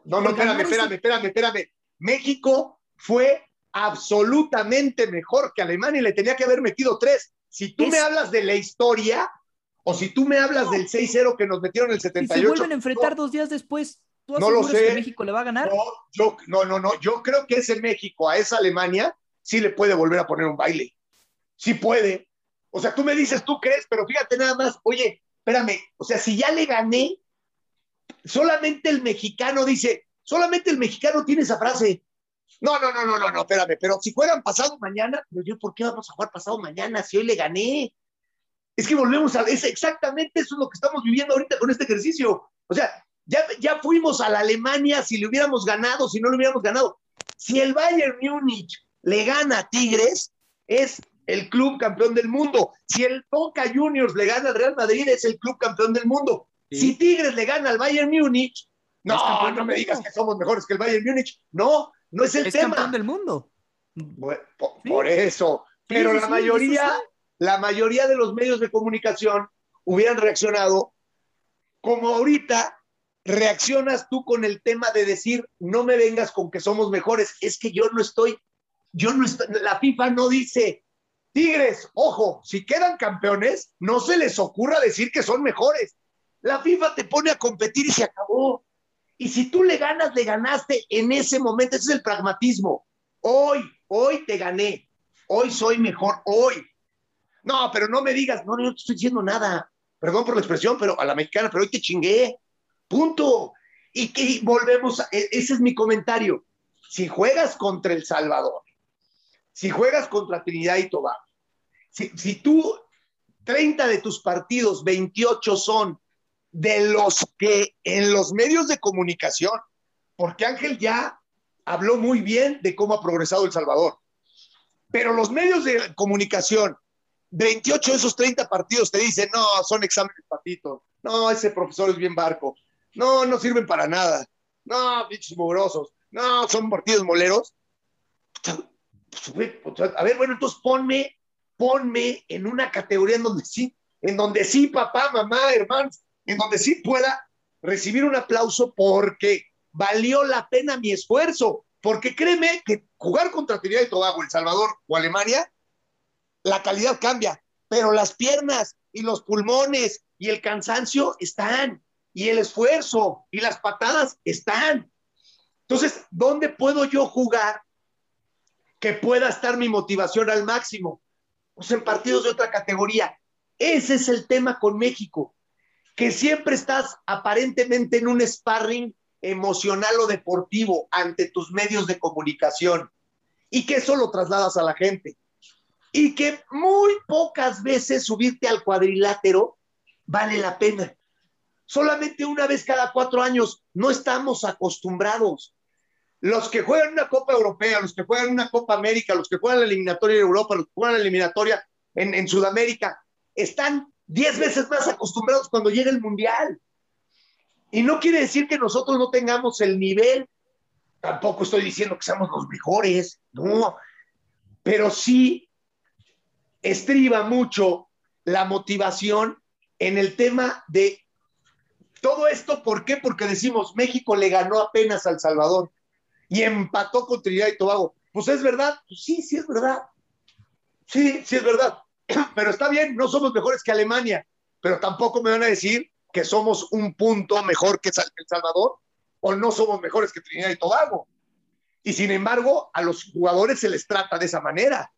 No, no, espérame, espérame, espérame, espérame. México fue absolutamente mejor que Alemania y le tenía que haber metido tres. Si tú Es- me hablas de la historia o si tú me hablas del 6-0 que nos metieron en el si 78. se vuelven a enfrentar dos días después, ¿tú No lo sé. que México le va a ganar? No, yo, no, no, no. Yo creo que ese México a esa Alemania sí le puede volver a poner un baile. Sí puede. O sea, tú me dices, tú crees, pero fíjate nada más, oye, espérame, o sea, si ya le gané, solamente el mexicano dice, solamente el mexicano tiene esa frase. No, no, no, no, no, no, espérame, pero si fueran pasado mañana, pero yo, ¿por qué vamos a jugar pasado mañana si hoy le gané? Es que volvemos a, es exactamente eso es lo que estamos viviendo ahorita con este ejercicio. O sea, ya, ya fuimos a la Alemania si le hubiéramos ganado, si no le hubiéramos ganado. Si el Bayern Múnich le gana a Tigres, es el club campeón del mundo. Si el Boca Juniors le gana al Real Madrid, es el club campeón del mundo. Sí. Si Tigres le gana al Bayern Múnich, no, no me digas que somos mejores que el Bayern Múnich. No, no es el Es tema. campeón del mundo. Bueno, por, Sí. por eso. Pero sí, la sí, mayoría, la mayoría de los medios de comunicación hubieran reaccionado como ahorita reaccionas tú con el tema de decir, no me vengas con que somos mejores. Es que yo no estoy, yo no estoy, la FIFA no dice, Tigres, ojo, si quedan campeones, no se les ocurra decir que son mejores. La FIFA te pone a competir y se acabó. Y si tú le ganas, le ganaste en ese momento. Ese es el pragmatismo. Hoy, hoy te gané. Hoy soy mejor. Hoy. No, pero no me digas, no, no te estoy diciendo nada. Perdón por la expresión, pero a la mexicana, pero hoy te chingué. Punto. Y que volvemos, a, e- ese es mi comentario. Si juegas contra El Salvador, si juegas contra Trinidad y Tobago, si, si tú 30 de tus partidos, 28 son de los que en los medios de comunicación, porque Ángel ya habló muy bien de cómo ha progresado El Salvador, pero los medios de comunicación, 28 de esos 30 partidos te dicen, no, son exámenes patitos, no, ese profesor es bien barco, no, no sirven para nada, no, bichos mugrosos, no, son partidos moleros. Pues, A ver, bueno, entonces ponme, ponme en una categoría en donde sí, en donde sí, papá, mamá, hermanos, en donde sí pueda recibir un aplauso porque valió la pena mi esfuerzo. Porque créeme que jugar contra Trinidad y Tobago, El Salvador o Alemania, la calidad cambia, pero las piernas y los pulmones y el cansancio están, y el esfuerzo y las patadas están. Entonces, ¿dónde puedo yo jugar que pueda estar mi motivación al máximo? Pues en partidos de otra categoría. Ese es el tema con México, que siempre estás aparentemente en un sparring emocional o deportivo ante tus medios de comunicación y que eso lo trasladas a la gente y que muy pocas veces subirte al cuadrilátero vale la pena. Solamente una vez cada cuatro años no estamos acostumbrados. Los que juegan una Copa Europea, los que juegan una Copa América, los que juegan la eliminatoria en Europa, los que juegan la eliminatoria en, en Sudamérica, están diez veces más acostumbrados cuando llega el Mundial. Y no quiere decir que nosotros no tengamos el nivel, tampoco estoy diciendo que seamos los mejores, no, pero sí estriba mucho la motivación en el tema de todo esto, ¿por qué? Porque decimos, México le ganó apenas al Salvador y empató con Trinidad y Tobago. Pues es verdad, pues sí, sí es verdad. Sí, sí es verdad. Pero está bien, no somos mejores que Alemania, pero tampoco me van a decir que somos un punto mejor que El Salvador o no somos mejores que Trinidad y Tobago. Y sin embargo, a los jugadores se les trata de esa manera.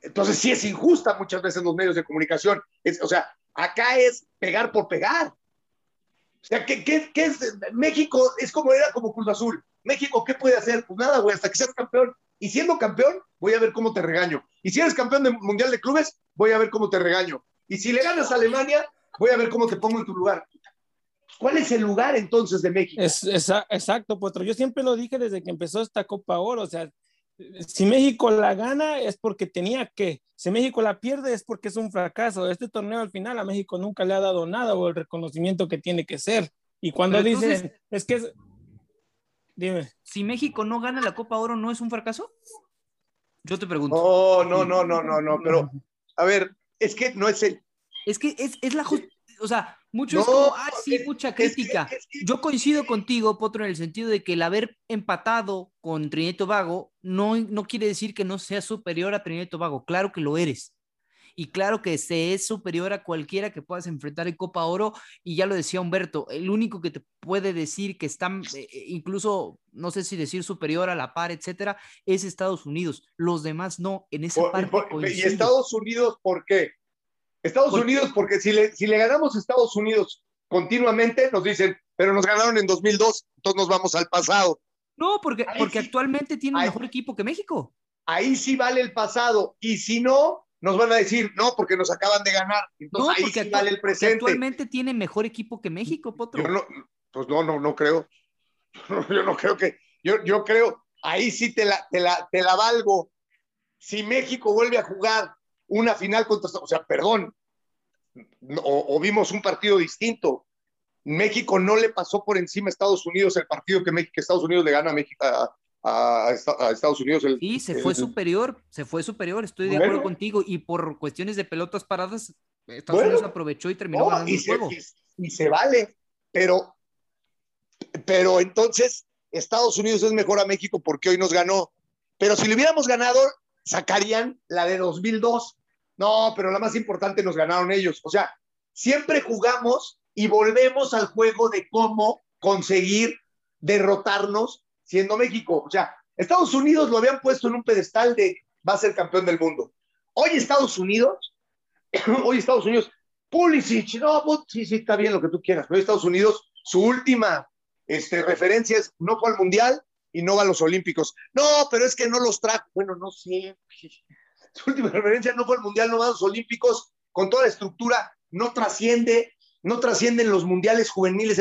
Entonces sí es injusta muchas veces los medios de comunicación. o sea, acá es pegar por pegar. O sea, ¿qué, qué, es? México es como era como Cruz Azul. México, ¿qué puede hacer? Pues nada, güey, hasta que seas campeón. Y siendo campeón, voy a ver cómo te regaño. Y si eres campeón del Mundial de Clubes, voy a ver cómo te regaño. Y si le ganas a Alemania, voy a ver cómo te pongo en tu lugar. ¿Cuál es el lugar entonces de México? Es, exacto, Potro. Yo siempre lo dije desde que empezó esta Copa Oro. O sea, si México la gana es porque tenía que. Si México la pierde es porque es un fracaso. Este torneo al final a México nunca le ha dado nada o el reconocimiento que tiene que ser. Y cuando dicen, es que es... Dime. Si México no gana la Copa Oro, ¿no es un fracaso? Yo te pregunto. No, no, no, no, no, no, pero a ver, es que no es el... Es que es, es la o sea, mucho es como, ah, sí, mucha crítica. Yo coincido contigo, Potro, en el sentido de que el haber empatado con Trinidad Vago no, no quiere decir que no sea superior a Trinidad Vago. Claro que lo eres. Y claro que se es superior a cualquiera que puedas enfrentar en Copa Oro. Y ya lo decía Humberto, el único que te puede decir que está, eh, eh, incluso, no sé si decir superior a la par, etcétera, es Estados Unidos. Los demás no. En esa parte. ¿Y Estados Unidos por qué? Estados Unidos, porque si le, si le ganamos a Estados Unidos continuamente, nos dicen, pero nos ganaron en 2002, entonces nos vamos al pasado. No, porque, porque actualmente tiene un mejor equipo que México. Ahí sí vale el pasado, y si no, nos van a decir, no, porque nos acaban de ganar. Entonces ahí sí vale el presente. actualmente tiene mejor equipo que México, Potro. Yo no, pues no, no, no creo. Yo no creo que, yo, yo creo, ahí sí te la, te la, te la valgo. Si México vuelve a jugar una final contra, o sea, perdón, o, vimos un partido distinto. México no le pasó por encima a Estados Unidos el partido que, México, Estados Unidos le gana a, México, a, Estados Unidos. El, sí, se fue superior, se fue superior, estoy de acuerdo contigo. Y por cuestiones de pelotas paradas, Estados Unidos aprovechó y terminó ganando y el juego. Y, se vale, pero, pero entonces Estados Unidos es mejor a México porque hoy nos ganó. Pero si le hubiéramos ganado, sacarían la de 2002 no, pero la más importante nos ganaron ellos. O sea, siempre jugamos y volvemos al juego de cómo conseguir derrotarnos siendo México. O sea, Estados Unidos lo habían puesto en un pedestal de va a ser campeón del mundo. Hoy Estados Unidos, hoy Estados Unidos, Pulisic, no, pues, sí, sí, está bien lo que tú quieras, pero Estados Unidos, su última este, referencia es no fue al Mundial y no va a los Olímpicos. No, pero es que no los trajo. Bueno, no sé su última referencia no fue el Mundial, no va a los Olímpicos, con toda la estructura, no trasciende, no trascienden los mundiales juveniles.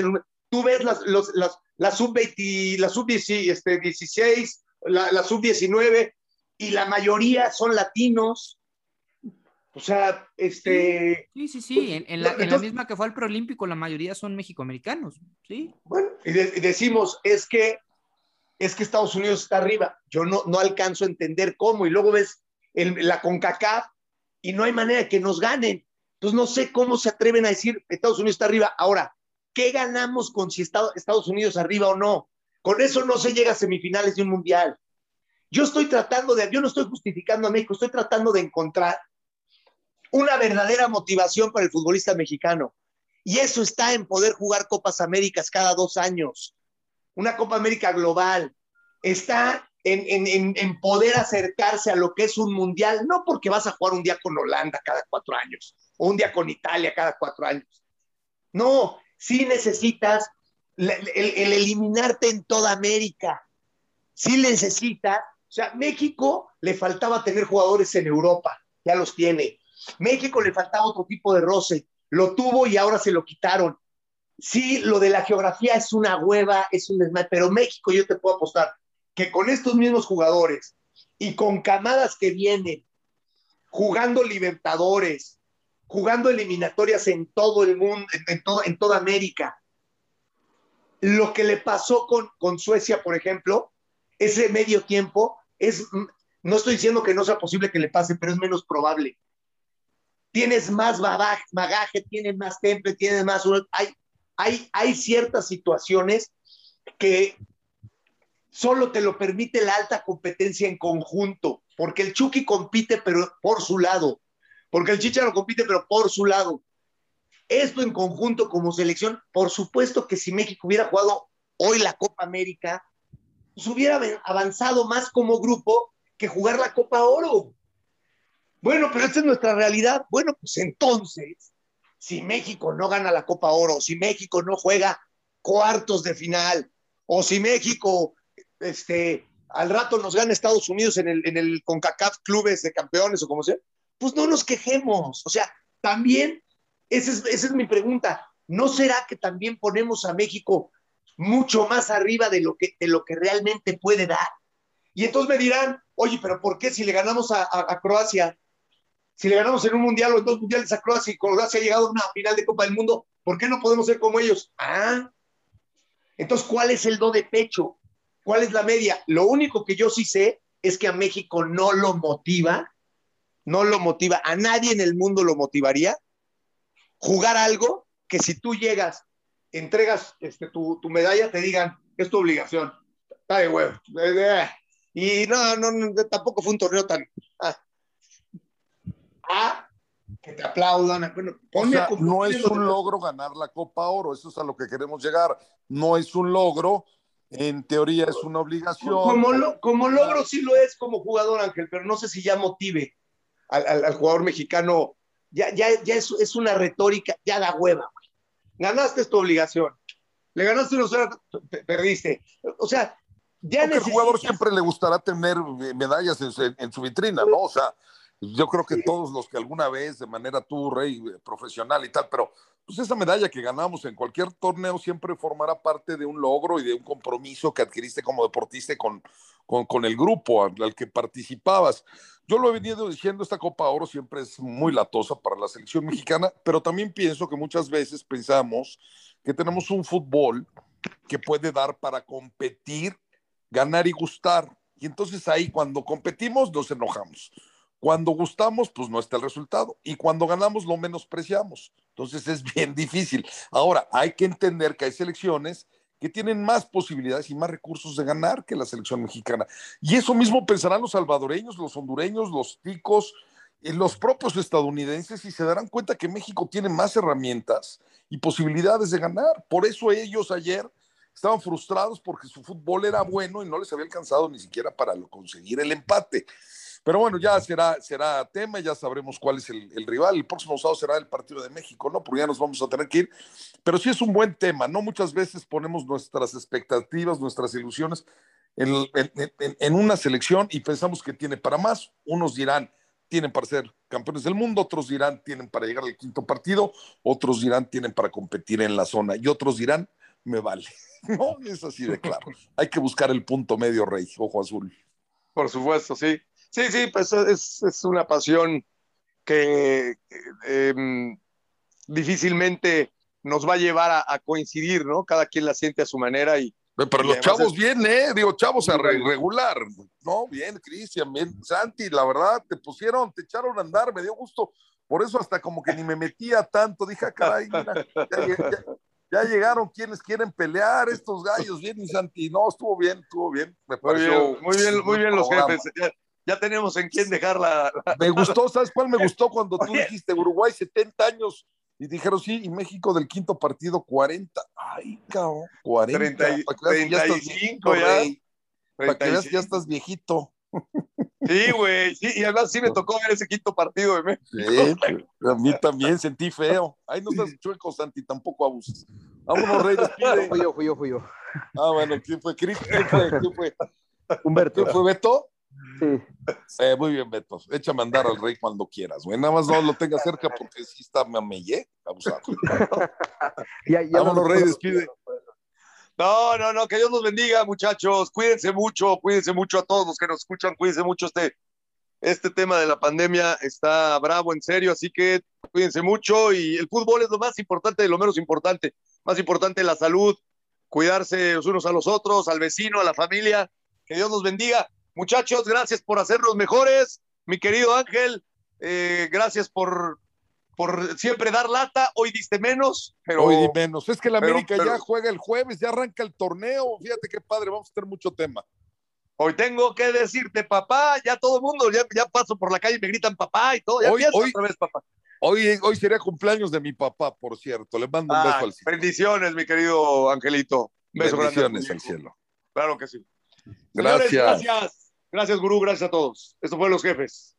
tú ves las, los, las, la sub-20, la sub-16, este, la, la sub-19, y la mayoría son latinos. O sea, este. Sí, sí, sí. En, la, en la, misma que fue el preolímpico, la mayoría son mexicoamericanos. Sí. Bueno, y, decimos, es que, es que Estados Unidos está arriba. Yo no, no alcanzo a entender cómo. Y luego ves la CONCACAF y no hay manera de que nos ganen. Entonces no sé cómo se atreven a decir Estados Unidos está arriba. Ahora, ¿qué ganamos con si Estados Unidos arriba o no? Con eso no se llega a semifinales de un mundial. Yo estoy tratando de, yo no estoy justificando a México, estoy tratando de encontrar una verdadera motivación para el futbolista mexicano. Y eso está en poder jugar Copas Américas cada dos años. Una Copa América global. Está en, poder acercarse a lo que es un mundial, no porque vas a jugar un día con Holanda cada cuatro años o un día con Italia cada cuatro años. No, sí necesitas el, eliminarte en toda América. Sí necesitas, o sea, México le faltaba tener jugadores en Europa, ya los tiene. México le faltaba otro tipo de roce, lo tuvo y ahora se lo quitaron. Sí, lo de la geografía es una hueva, es un desmadre, pero México yo te puedo apostar, que con estos mismos jugadores y con camadas que vienen jugando Libertadores, jugando eliminatorias en todo el mundo, en, en toda América, lo que le pasó con, con Suecia, por ejemplo, ese medio tiempo, es, no estoy diciendo que no sea posible que le pase, pero es menos probable. Tienes más bagaje tienes más temple, tienes más... Hay, hay, hay ciertas situaciones que solo te lo permite la alta competencia en conjunto, porque el Chucky compite pero por su lado, porque el Chicharo compite pero por su lado. Esto en conjunto como selección, por supuesto que si México hubiera jugado hoy la Copa América, pues hubiera avanzado más como grupo que jugar la Copa Oro. Bueno, pero esta es nuestra realidad. Bueno, pues entonces, si México no gana la Copa Oro, si México no juega cuartos de final, o si México este, al rato nos gana Estados Unidos en el, en el CONCACAF Clubes de Campeones o como sea, pues no nos quejemos. O sea, también, esa es, esa es mi pregunta, ¿no será que también ponemos a México mucho más arriba de lo que, de lo que realmente puede dar? Y entonces me dirán, oye, pero ¿por qué si le ganamos a, a, Croacia, si le ganamos en un mundial o en dos mundiales a Croacia y Croacia ha llegado a una final de Copa del Mundo, ¿por qué no podemos ser como ellos? Ah, entonces, ¿cuál es el do de pecho? ¿Cuál es la media? Lo único que yo sí sé es que a México no lo motiva, no lo motiva, a nadie en el mundo lo motivaría jugar algo que si tú llegas, entregas este, tu, tu medalla, te digan, es tu obligación. Está de huevo. Y no, no, tampoco fue un torneo tan... Ah, ah que te aplaudan. Bueno, o sea, no es un logro ganar la Copa Oro, eso es a lo que queremos llegar. No es un logro en teoría es una obligación. Como, como logro sí lo es como jugador, Ángel, pero no sé si ya motive al, jugador mexicano. Ya, ya, ya es, es, una retórica, ya da hueva. Ganaste tu obligación. Le ganaste una perdiste. O sea, ya necesitas... al jugador siempre le gustará tener medallas en, en, su vitrina, ¿no? O sea, yo creo que todos los que alguna vez de manera tú, rey, profesional y tal, pero pues esa medalla que ganamos en cualquier torneo siempre formará parte de un logro y de un compromiso que adquiriste como deportista con, con, el grupo al, que participabas. Yo lo he venido diciendo, esta Copa Oro siempre es muy latosa para la selección mexicana, pero también pienso que muchas veces pensamos que tenemos un fútbol que puede dar para competir, ganar y gustar. Y entonces ahí cuando competimos nos enojamos. Cuando gustamos, pues no está el resultado. Y cuando ganamos, lo menospreciamos. Entonces es bien difícil. Ahora, hay que entender que hay selecciones que tienen más posibilidades y más recursos de ganar que la selección mexicana. Y eso mismo pensarán los salvadoreños, los hondureños, los ticos, eh, los propios estadounidenses y se darán cuenta que México tiene más herramientas y posibilidades de ganar. Por eso ellos ayer estaban frustrados porque su fútbol era bueno y no les había alcanzado ni siquiera para conseguir el empate. Pero bueno, ya será, será tema, ya sabremos cuál es el, rival. El próximo sábado será el partido de México, ¿no? Porque ya nos vamos a tener que ir. Pero sí es un buen tema, ¿no? Muchas veces ponemos nuestras expectativas, nuestras ilusiones en, en una selección y pensamos que tiene para más. Unos dirán, tienen para ser campeones del mundo, otros dirán, tienen para llegar al quinto partido, otros dirán, tienen para competir en la zona y otros dirán, me vale. No, es así de claro. Hay que buscar el punto medio, Rey, ojo azul. Por supuesto, sí. Sí, sí, pues es, es una pasión que em, difícilmente nos va a llevar a, coincidir, ¿no? Cada quien la siente a su manera y... Pero los chavos bien, ¿eh? Digo, chavos a regular, ¿no? Bien, Cristian, bien. Santi, la verdad, te pusieron, te echaron a andar, me dio gusto. Por eso hasta como que ni me metía tanto, dije, ah, caray, ya, llegaron quienes quieren pelear, estos gallos, bien, y Santi, no, estuvo bien, estuvo bien, me pareció. Muy bien, muy bien, los jefes ya tenemos en quién dejarla. Me gustó, ¿sabes cuál me gustó? Cuando tú dijiste Uruguay 70 años y dijeron sí, y México del quinto partido 40. Ay, cabrón, 40. 35 ya. Para que veas, ya estás viejito. Sí, güey, sí, y además sí me tocó ver ese quinto partido de México. Sí, a mí también sentí feo. Ay, no seas chueco, Santi, tampoco abuses. Vámonos, Rey, despide. Fui yo, fui yo, fui yo. Ah, bueno, ¿quién fue? ¿Quién fue? ¿Quién fue? Humberto. ¿Quién fue Beto? Sí. muy bien, Beto. Échame a andar al rey cuando quieras, güey. Nada más no lo tenga cerca porque sí está mamellé, abusado. ya, ya Vámonos, rey, despide. No, no, no, que Dios los bendiga, muchachos. Cuídense mucho, cuídense mucho a todos los que nos escuchan, cuídense mucho. Este, este tema de la pandemia está bravo, en serio, así que cuídense mucho. Y el fútbol es lo más importante de lo menos importante. Más importante la salud, cuidarse los unos a los otros, al vecino, a la familia. Que Dios los bendiga. Muchachos, gracias por hacerlos mejores. Mi querido Ángel, eh, gracias por, por siempre dar lata. Hoy diste menos, pero. Hoy di menos. Es que la América ya juega el jueves, ya arranca el torneo. Fíjate qué padre, vamos a tener mucho tema. Hoy tengo que decirte, papá, ya todo el mundo, ya, ya paso por la calle y me gritan papá y todo. Ya hoy, hoy, otra vez, papá. Hoy, hoy sería cumpleaños de mi papá, por cierto. Le mando un beso al cielo. Bendiciones, mi querido Angelito. beso Bendiciones al cielo. Claro que sí. Gracias. gracias. Gracias, gurú. Gracias a todos. Esto fue Los Jefes.